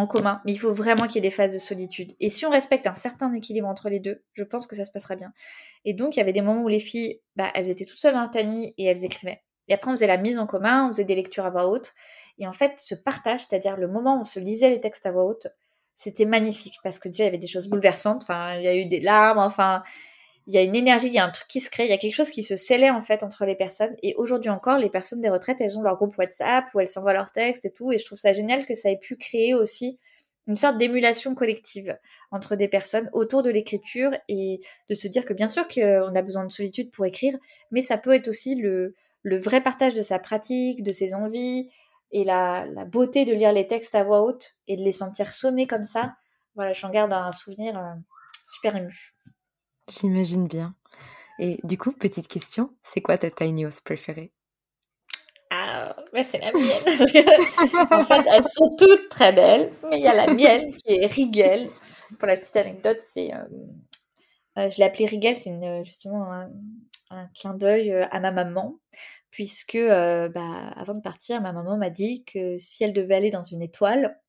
en commun, mais il faut vraiment qu'il y ait des phases de solitude. Et si on respecte un certain équilibre entre les deux, je pense que ça se passera bien. Et donc, il y avait des moments où les filles, bah, elles étaient toutes seules dans leur et elles écrivaient. Et après, on faisait la mise en commun, on faisait des lectures à voix haute. Et en fait, ce partage, c'est-à-dire le moment où on se lisait les textes à voix haute, c'était magnifique parce que déjà, il y avait des choses bouleversantes. Enfin, il y a eu des larmes, enfin, il y a une énergie, il y a un truc qui se crée, il y a quelque chose qui se scellait en fait entre les personnes. Et aujourd'hui encore, les personnes des retraites, elles ont leur groupe WhatsApp où elles s'envoient leurs textes et tout. Et je trouve ça génial que ça ait pu créer aussi une sorte d'émulation collective entre des personnes autour de l'écriture et de se dire que bien sûr qu'on a besoin de solitude pour écrire, mais ça peut être aussi le, le vrai partage de sa pratique, de ses envies, et la, beauté de lire les textes à voix haute et de les sentir sonner comme ça, voilà, j'en garde un souvenir euh, super ému. J'imagine bien. Et du coup, petite question, c'est quoi ta tiny house préférée? Ah, c'est la mienne. en fait, elles sont toutes très belles, mais il y a la mienne qui est Rigel. Pour la petite anecdote, c'est, euh, euh, je l'ai appelée Rigel, c'est justement un, clin d'œil à ma maman puisque euh, bah, avant de partir, ma maman m'a dit que si elle devait aller dans une étoile,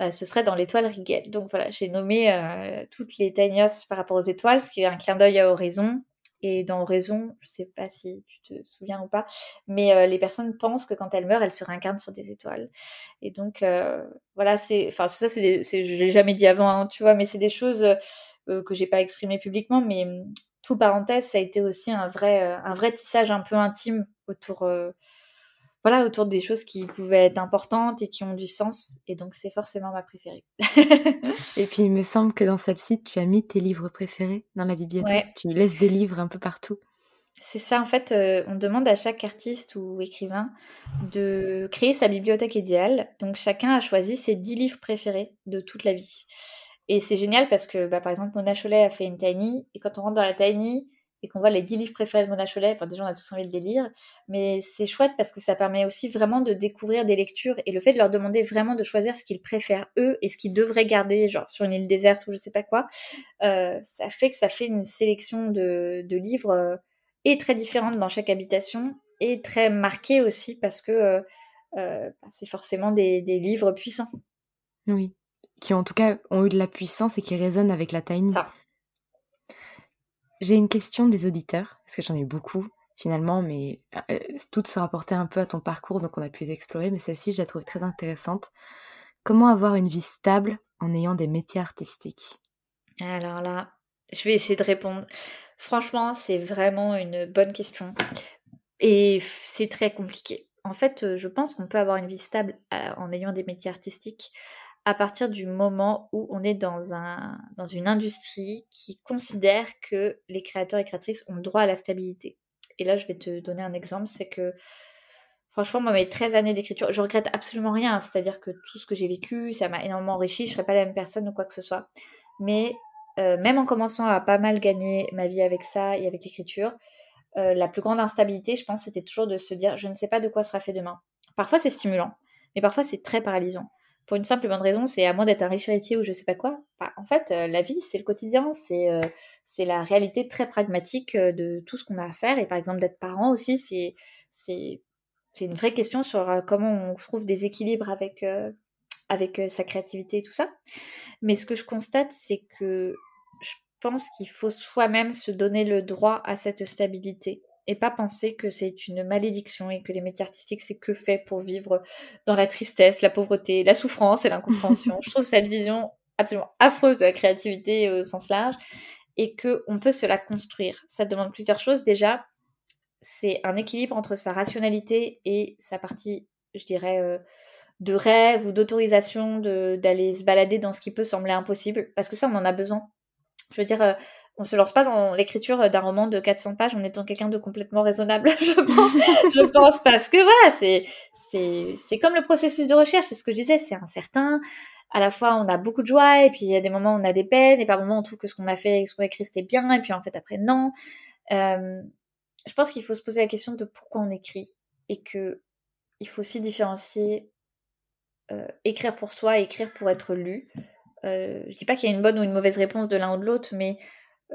euh, ce serait dans l'étoile Rigel. Donc voilà, j'ai nommé euh, toutes les tiny par rapport aux étoiles, ce qui est un clin d'œil à Horizon. Et dans Horizon, je sais pas si tu te souviens ou pas, mais les personnes pensent que quand elles meurent, elles se réincarnent sur des étoiles. Et donc voilà, c'est, enfin ça, c'est, je l'ai jamais dit avant, hein, tu vois, mais c'est des choses que j'ai pas exprimées publiquement, mais tout parenthèse, ça a été aussi un vrai, un vrai tissage un peu intime autour, euh, voilà, autour des choses qui pouvaient être importantes et qui ont du sens. Et donc, c'est forcément ma préférée. et puis, il me semble que dans celle-ci, tu as mis tes livres préférés dans la bibliothèque. Tu laisses des livres un peu partout. C'est ça, en fait, euh, on demande à chaque artiste ou écrivain de créer sa bibliothèque idéale. Donc, chacun a choisi ses dix livres préférés de toute la vie. Et c'est génial parce que, bah, par exemple, Mona Cholet a fait une tiny, et quand on rentre dans la tiny, et qu'on voit les 10 livres préférés de Mona Cholet, enfin, déjà on a tous envie de les lire, mais c'est chouette parce que ça permet aussi vraiment de découvrir des lectures et le fait de leur demander vraiment de choisir ce qu'ils préfèrent eux et ce qu'ils devraient garder, genre sur une île déserte ou je sais pas quoi, euh, ça fait que ça fait une sélection de, livres euh, et très différente dans chaque habitation et très marquée aussi parce que euh, bah, c'est forcément des, des, livres puissants. Oui, qui en tout cas ont eu de la puissance et qui résonnent avec la tiny. Ça. J'ai une question des auditeurs, parce que j'en ai eu beaucoup finalement, mais euh, toutes se rapportaient un peu à ton parcours, donc on a pu les explorer, mais celle-ci, je la trouve très intéressante. Comment avoir une vie stable en ayant des métiers artistiques? Alors là, je vais essayer de répondre. Franchement, c'est vraiment une bonne question. Et c'est très compliqué. En fait, je pense qu'on peut avoir une vie stable en ayant des métiers artistiques à partir du moment où on est dans, un, dans une industrie qui considère que les créateurs et créatrices ont droit à la stabilité. Et là, je vais te donner un exemple, c'est que franchement, moi, mes 13 années d'écriture, je regrette absolument rien. C'est-à-dire que tout ce que j'ai vécu, ça m'a énormément enrichi. Je ne serais pas la même personne ou quoi que ce soit. Mais euh, même en commençant à pas mal gagner ma vie avec ça et avec l'écriture, euh, la plus grande instabilité, je pense, c'était toujours de se dire, je ne sais pas de quoi sera fait demain. Parfois, c'est stimulant, mais parfois, c'est très paralysant. Pour une simple bonne raison, c'est à moins d'être un riche héritier ou je sais pas quoi. en fait, euh, la vie, c'est le quotidien, c'est c'est la réalité très pragmatique de tout ce qu'on a à faire. Et par exemple, d'être parent aussi, c'est c'est c'est une vraie question sur comment on trouve des équilibres avec avec sa créativité et tout ça. Mais ce que je constate, c'est que je pense qu'il faut soi-même se donner le droit à cette stabilité et pas penser que c'est une malédiction et que les métiers artistiques c'est que fait pour vivre dans la tristesse, la pauvreté, la souffrance et l'incompréhension. je trouve cette vision absolument affreuse de la créativité au sens large et que on peut se la construire. Ça demande plusieurs choses déjà. C'est un équilibre entre sa rationalité et sa partie, je dirais, euh, de rêve ou d'autorisation d'aller se balader dans ce qui peut sembler impossible, parce que ça, on en a besoin. Je veux dire, euh, on se lance pas dans l'écriture d'un roman de 400 pages en étant quelqu'un de complètement raisonnable, je pense, je pense parce que voilà, c'est, c'est, c'est comme le processus de recherche, c'est ce que je disais, c'est incertain. À la fois, on a beaucoup de joie, et puis il y a des moments où on a des peines, et par moments, on trouve que ce qu'on a fait, ce qu'on a écrit, c'était bien, et puis en fait, après, non. Euh, je pense qu'il faut se poser la question de pourquoi on écrit, et que il faut aussi différencier euh, écrire pour soi et écrire pour être lu. Euh, je dis pas qu'il y a une bonne ou une mauvaise réponse de l'un ou de l'autre, mais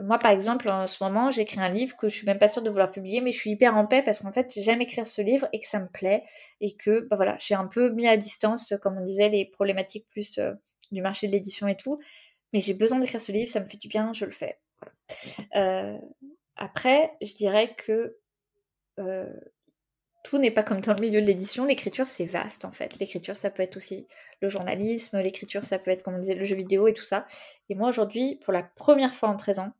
moi, par exemple, en ce moment, j'écris un livre que je suis même pas sûre de vouloir publier, mais je suis hyper en paix parce qu'en fait, j'aime écrire ce livre et que ça me plaît et que, bah voilà, j'ai un peu mis à distance, comme on disait, les problématiques plus euh, du marché de l'édition et tout. Mais j'ai besoin d'écrire ce livre, ça me fait du bien, je le fais. Euh, après, je dirais que euh, tout n'est pas comme dans le milieu de l'édition. L'écriture, c'est vaste en fait. L'écriture, ça peut être aussi le journalisme, l'écriture, ça peut être, comme on disait, le jeu vidéo et tout ça. Et moi, aujourd'hui, pour la première fois en 13 ans,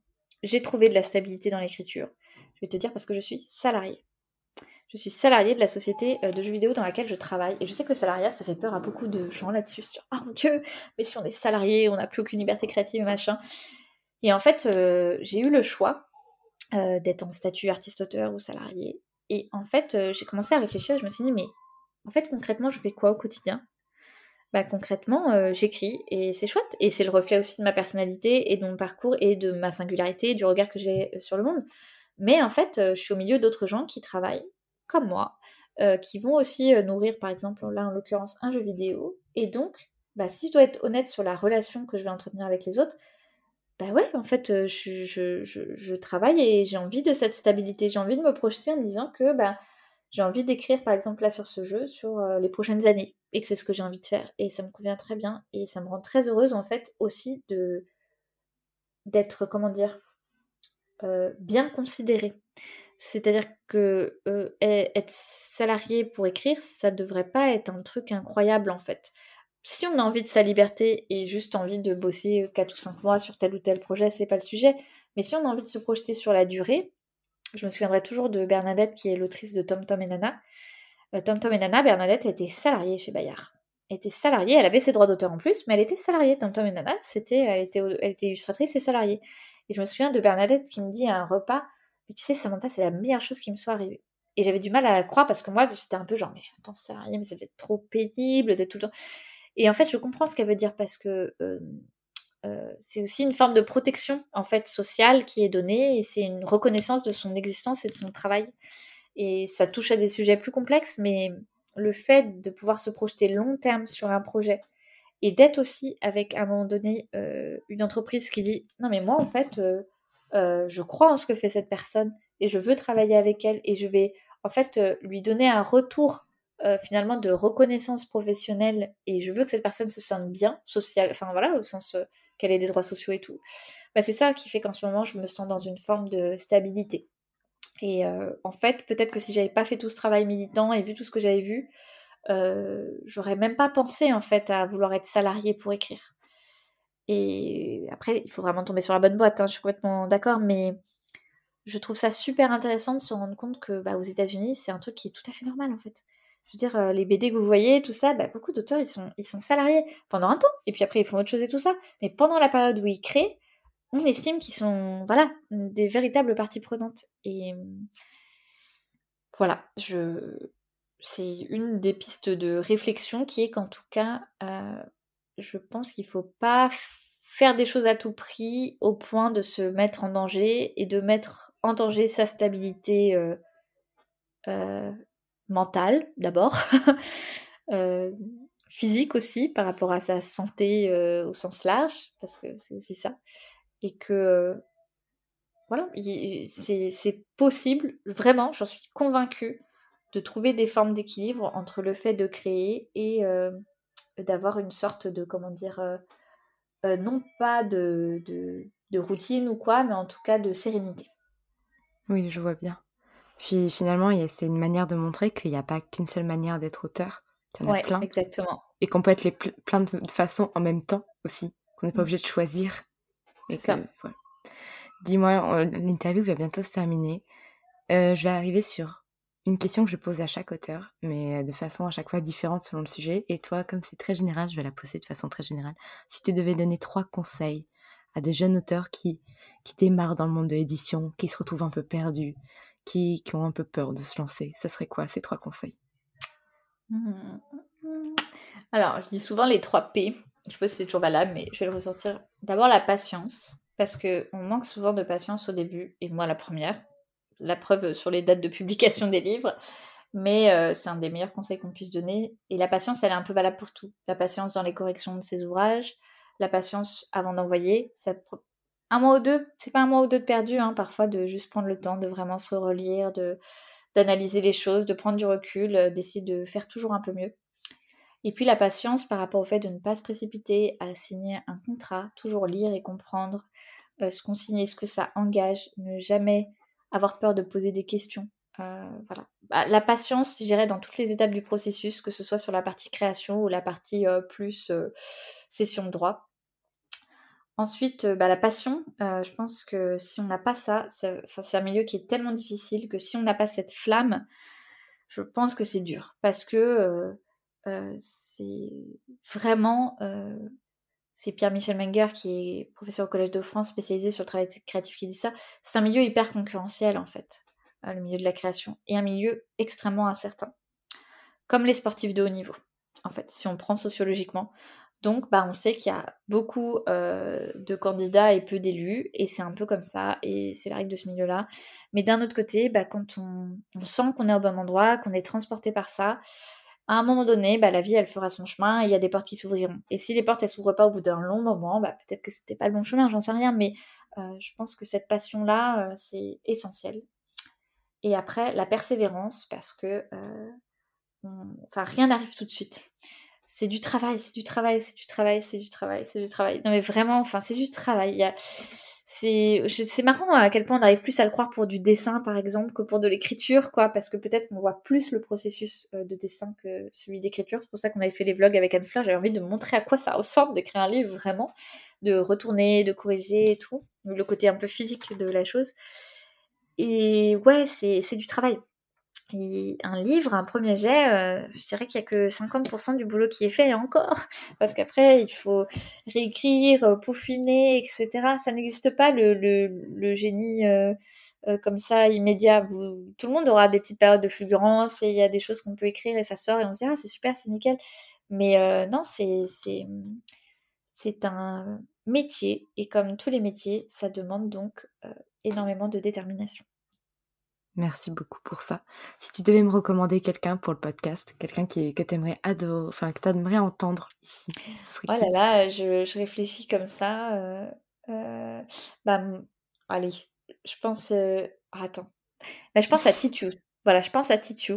j'ai trouvé de la stabilité dans l'écriture. Je vais te dire parce que je suis salariée. Je suis salariée de la société euh, de jeux vidéo dans laquelle je travaille. Et je sais que le salariat, ça fait peur à beaucoup de gens là-dessus. Ah mon dieu, mais si on est salarié, on n'a plus aucune liberté créative machin. Et en fait, euh, j'ai eu le choix euh, d'être en statut artiste-auteur ou salarié. Et en fait, j'ai commencé à réfléchir je me suis dit, mais en fait, concrètement, je fais quoi au quotidien? Bah, concrètement, j'écris et c'est chouette. Et c'est le reflet aussi de ma personnalité et de mon parcours et de ma singularité, du regard que j'ai sur le monde. Mais en fait, je suis au milieu d'autres gens qui travaillent comme moi, qui vont aussi nourrir, par exemple, là en l'occurrence, un jeu vidéo. Et donc, bah, si je dois être honnête sur la relation que je vais entretenir avec les autres, bah ouais, en fait, je, je, je, travaille et j'ai envie de cette stabilité. J'ai envie de me projeter en me disant que bah, j'ai envie d'écrire, par exemple, là sur ce jeu, sur les prochaines années. Et que c'est ce que j'ai envie de faire. Et ça me convient très bien. Et ça me rend très heureuse en fait aussi de d'être comment dire euh, bien considérée. C'est-à-dire que euh, être salarié pour écrire ça devrait pas être un truc incroyable en fait. Si on a envie de sa liberté et juste envie de bosser 4 ou 5 mois sur tel ou tel projet, c'est pas le sujet. Mais si on a envie de se projeter sur la durée, je me souviendrai toujours de Bernadette qui est l'autrice de Tom Tom et Nana. Euh, Tom Tom et Nana, Bernadette était salariée chez Bayard. Elle était salariée, elle avait ses droits d'auteur en plus, mais elle était salariée. Tom Tom et Nana, c'était, elle, était, illustratrice et salariée. Et je me souviens de Bernadette qui me dit à un repas, mais tu sais, Samantha, c'est la meilleure chose qui me soit arrivée. Et j'avais du mal à la croire parce que moi, j'étais un peu genre, mais attends, salariée, mais c'était trop pénible d'être tout le temps. Et en fait, je comprends ce qu'elle veut dire parce que euh, c'est aussi une forme de protection en fait sociale qui est donnée et c'est une reconnaissance de son existence et de son travail. Et ça touche à des sujets plus complexes, mais le fait de pouvoir se projeter long terme sur un projet et d'être aussi avec à un moment donné euh, une entreprise qui dit non mais moi en fait euh, euh, je crois en ce que fait cette personne et je veux travailler avec elle et je vais en fait lui donner un retour finalement de reconnaissance professionnelle et je veux que cette personne se sente bien social enfin voilà au sens qu'elle ait des droits sociaux et tout bah, c'est ça qui fait qu'en ce moment je me sens dans une forme de stabilité et euh, en fait, peut-être que si j'avais pas fait tout ce travail militant et vu tout ce que j'avais vu, euh, j'aurais même pas pensé en fait à vouloir être salarié pour écrire. Et après, il faut vraiment tomber sur la bonne boîte, hein, je suis complètement d'accord, mais je trouve ça super intéressant de se rendre compte que bah, aux États-Unis, c'est un truc qui est tout à fait normal en fait. Je veux dire, euh, les BD que vous voyez, tout ça, bah, beaucoup d'auteurs, ils sont, ils sont salariés pendant un temps, et puis après, ils font autre chose et tout ça. Mais pendant la période où ils créent, on estime qu'ils sont, voilà, des véritables parties prenantes. Et voilà, je... c'est une des pistes de réflexion qui est qu'en tout cas, euh, je pense qu'il ne faut pas faire des choses à tout prix au point de se mettre en danger et de mettre en danger sa stabilité euh, euh, mentale d'abord, euh, physique aussi par rapport à sa santé au sens large, parce que c'est aussi ça, et que voilà, c'est possible, vraiment, j'en suis convaincue, de trouver des formes d'équilibre entre le fait de créer et d'avoir une sorte de, comment dire, euh, non pas de, de, routine ou quoi, mais en tout cas de sérénité. Oui, je vois bien. Puis finalement, c'est une manière de montrer qu'il n'y a pas qu'une seule manière d'être auteur. Il y en a plein. Exactement. Et qu'on peut être les plein de façons en même temps aussi. Qu'on n'est pas mm. obligé de choisir. C'est ça. Dis-moi, l'interview va bientôt se terminer. Euh, je vais arriver sur une question que je pose à chaque auteur, mais de façon à chaque fois différente selon le sujet. Et toi, comme c'est très général, je vais la poser de façon très générale. Si tu devais donner trois conseils à des jeunes auteurs qui, qui démarrent dans le monde de l'édition, qui se retrouvent un peu perdus, qui, qui, ont un peu peur de se lancer, ce serait quoi ces trois conseils? Mmh. Alors, je dis souvent les trois P. Je sais pas si c'est toujours valable, mais je vais le ressortir. D'abord, la patience, parce qu'on manque souvent de patience au début, et moi la première la preuve sur les dates de publication des livres. Mais euh, c'est un des meilleurs conseils qu'on puisse donner. Et la patience, elle est un peu valable pour tout. La patience dans les corrections de ses ouvrages, la patience avant d'envoyer. Un mois ou deux, c'est pas un mois ou deux de perdu, hein, parfois, de juste prendre le temps de vraiment se relire, d'analyser les choses, de prendre du recul, euh, d'essayer de faire toujours un peu mieux. Et puis la patience par rapport au fait de ne pas se précipiter à signer un contrat, toujours lire et comprendre euh, ce qu'on signe, ce que ça engage, ne jamais avoir peur de poser des questions. Euh, voilà. Bah, la patience, je dirais, dans toutes les étapes du processus, que ce soit sur la partie création ou la partie plus session de droit. Ensuite, bah, la passion, je pense que si on n'a pas ça, c'est un milieu qui est tellement difficile que si on n'a pas cette flamme, je pense que c'est dur. Parce que c'est vraiment c'est Pierre-Michel Menger, qui est professeur au Collège de France, spécialisé sur le travail créatif, qui dit ça. C'est un milieu hyper concurrentiel, en fait, euh, le milieu de la création, et un milieu extrêmement incertain. Comme les sportifs de haut niveau, en fait, si on prend sociologiquement. Donc, bah, on sait qu'il y a beaucoup euh, de candidats et peu d'élus, et c'est un peu comme ça, et c'est la règle de ce milieu-là. Mais d'un autre côté, bah, quand on, sent qu'on est au bon endroit, qu'on est transporté par ça, à un moment donné, bah, la vie, elle fera son chemin et il y a des portes qui s'ouvriront. Et si les portes, elles s'ouvrent pas au bout d'un long moment, peut-être que c'était pas le bon chemin, j'en sais rien, mais euh, je pense que cette passion-là, euh, c'est essentiel. Et après, la persévérance, parce que rien n'arrive tout de suite. C'est du travail, c'est du travail, c'est du travail, c'est du travail, c'est du travail. Non mais vraiment, enfin, c'est du travail. A c'est c'est marrant à quel point on arrive plus à le croire pour du dessin par exemple que pour de l'écriture quoi parce que peut-être qu'on voit plus le processus euh, de dessin que celui d'écriture. C'est pour ça qu'on avait fait les vlogs avec Anne Fleur j'avais envie de montrer à quoi ça ressemble d'écrire un livre vraiment de retourner de corriger et tout. Le côté un peu physique de la chose. Et ouais c'est du travail un livre, un premier jet, euh, je dirais qu'il n'y a que 50% du boulot qui est fait encore. Parce qu'après, il faut réécrire, euh, peaufiner, etc. Ça n'existe pas le, génie euh, comme ça immédiat. Tout le monde aura des petites périodes de fulgurance et il y a des choses qu'on peut écrire et ça sort et on se dit ah c'est super, c'est nickel. Mais non, c'est un métier et comme tous les métiers, ça demande donc énormément de détermination. Merci beaucoup pour ça. Si tu devais me recommander quelqu'un pour le podcast, quelqu'un qui que t'aimerais adorer, enfin que t'aimerais entendre ici, Oh là là, je, je réfléchis comme ça. euh, euh, bah, allez, je pense. euh, attends. Bah, je pense à Titu. Voilà, je pense à Titu.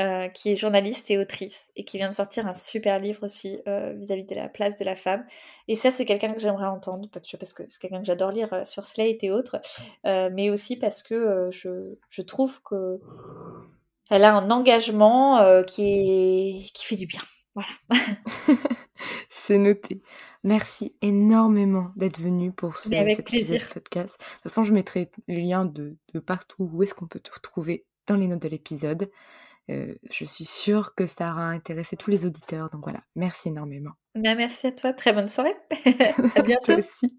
Euh, qui est journaliste et autrice et qui vient de sortir un super livre aussi euh, vis-à-vis de la place de la femme. Et ça, c'est quelqu'un que j'aimerais entendre, parce que c'est quelqu'un que j'adore lire euh, sur Slate et autres, mais aussi parce que je, je, trouve que elle a un engagement qui, est, qui fait du bien. Voilà. c'est noté. merci énormément d'être venu pour ce, cet épisode plaisir. de podcast. De toute façon, je mettrai les liens de, de partout où est-ce qu'on peut te retrouver dans les notes de l'épisode. Euh, je suis sûre que ça aura intéressé tous les auditeurs. Donc voilà, merci énormément. Bien, merci à toi. Très bonne soirée. à bientôt. Toi aussi.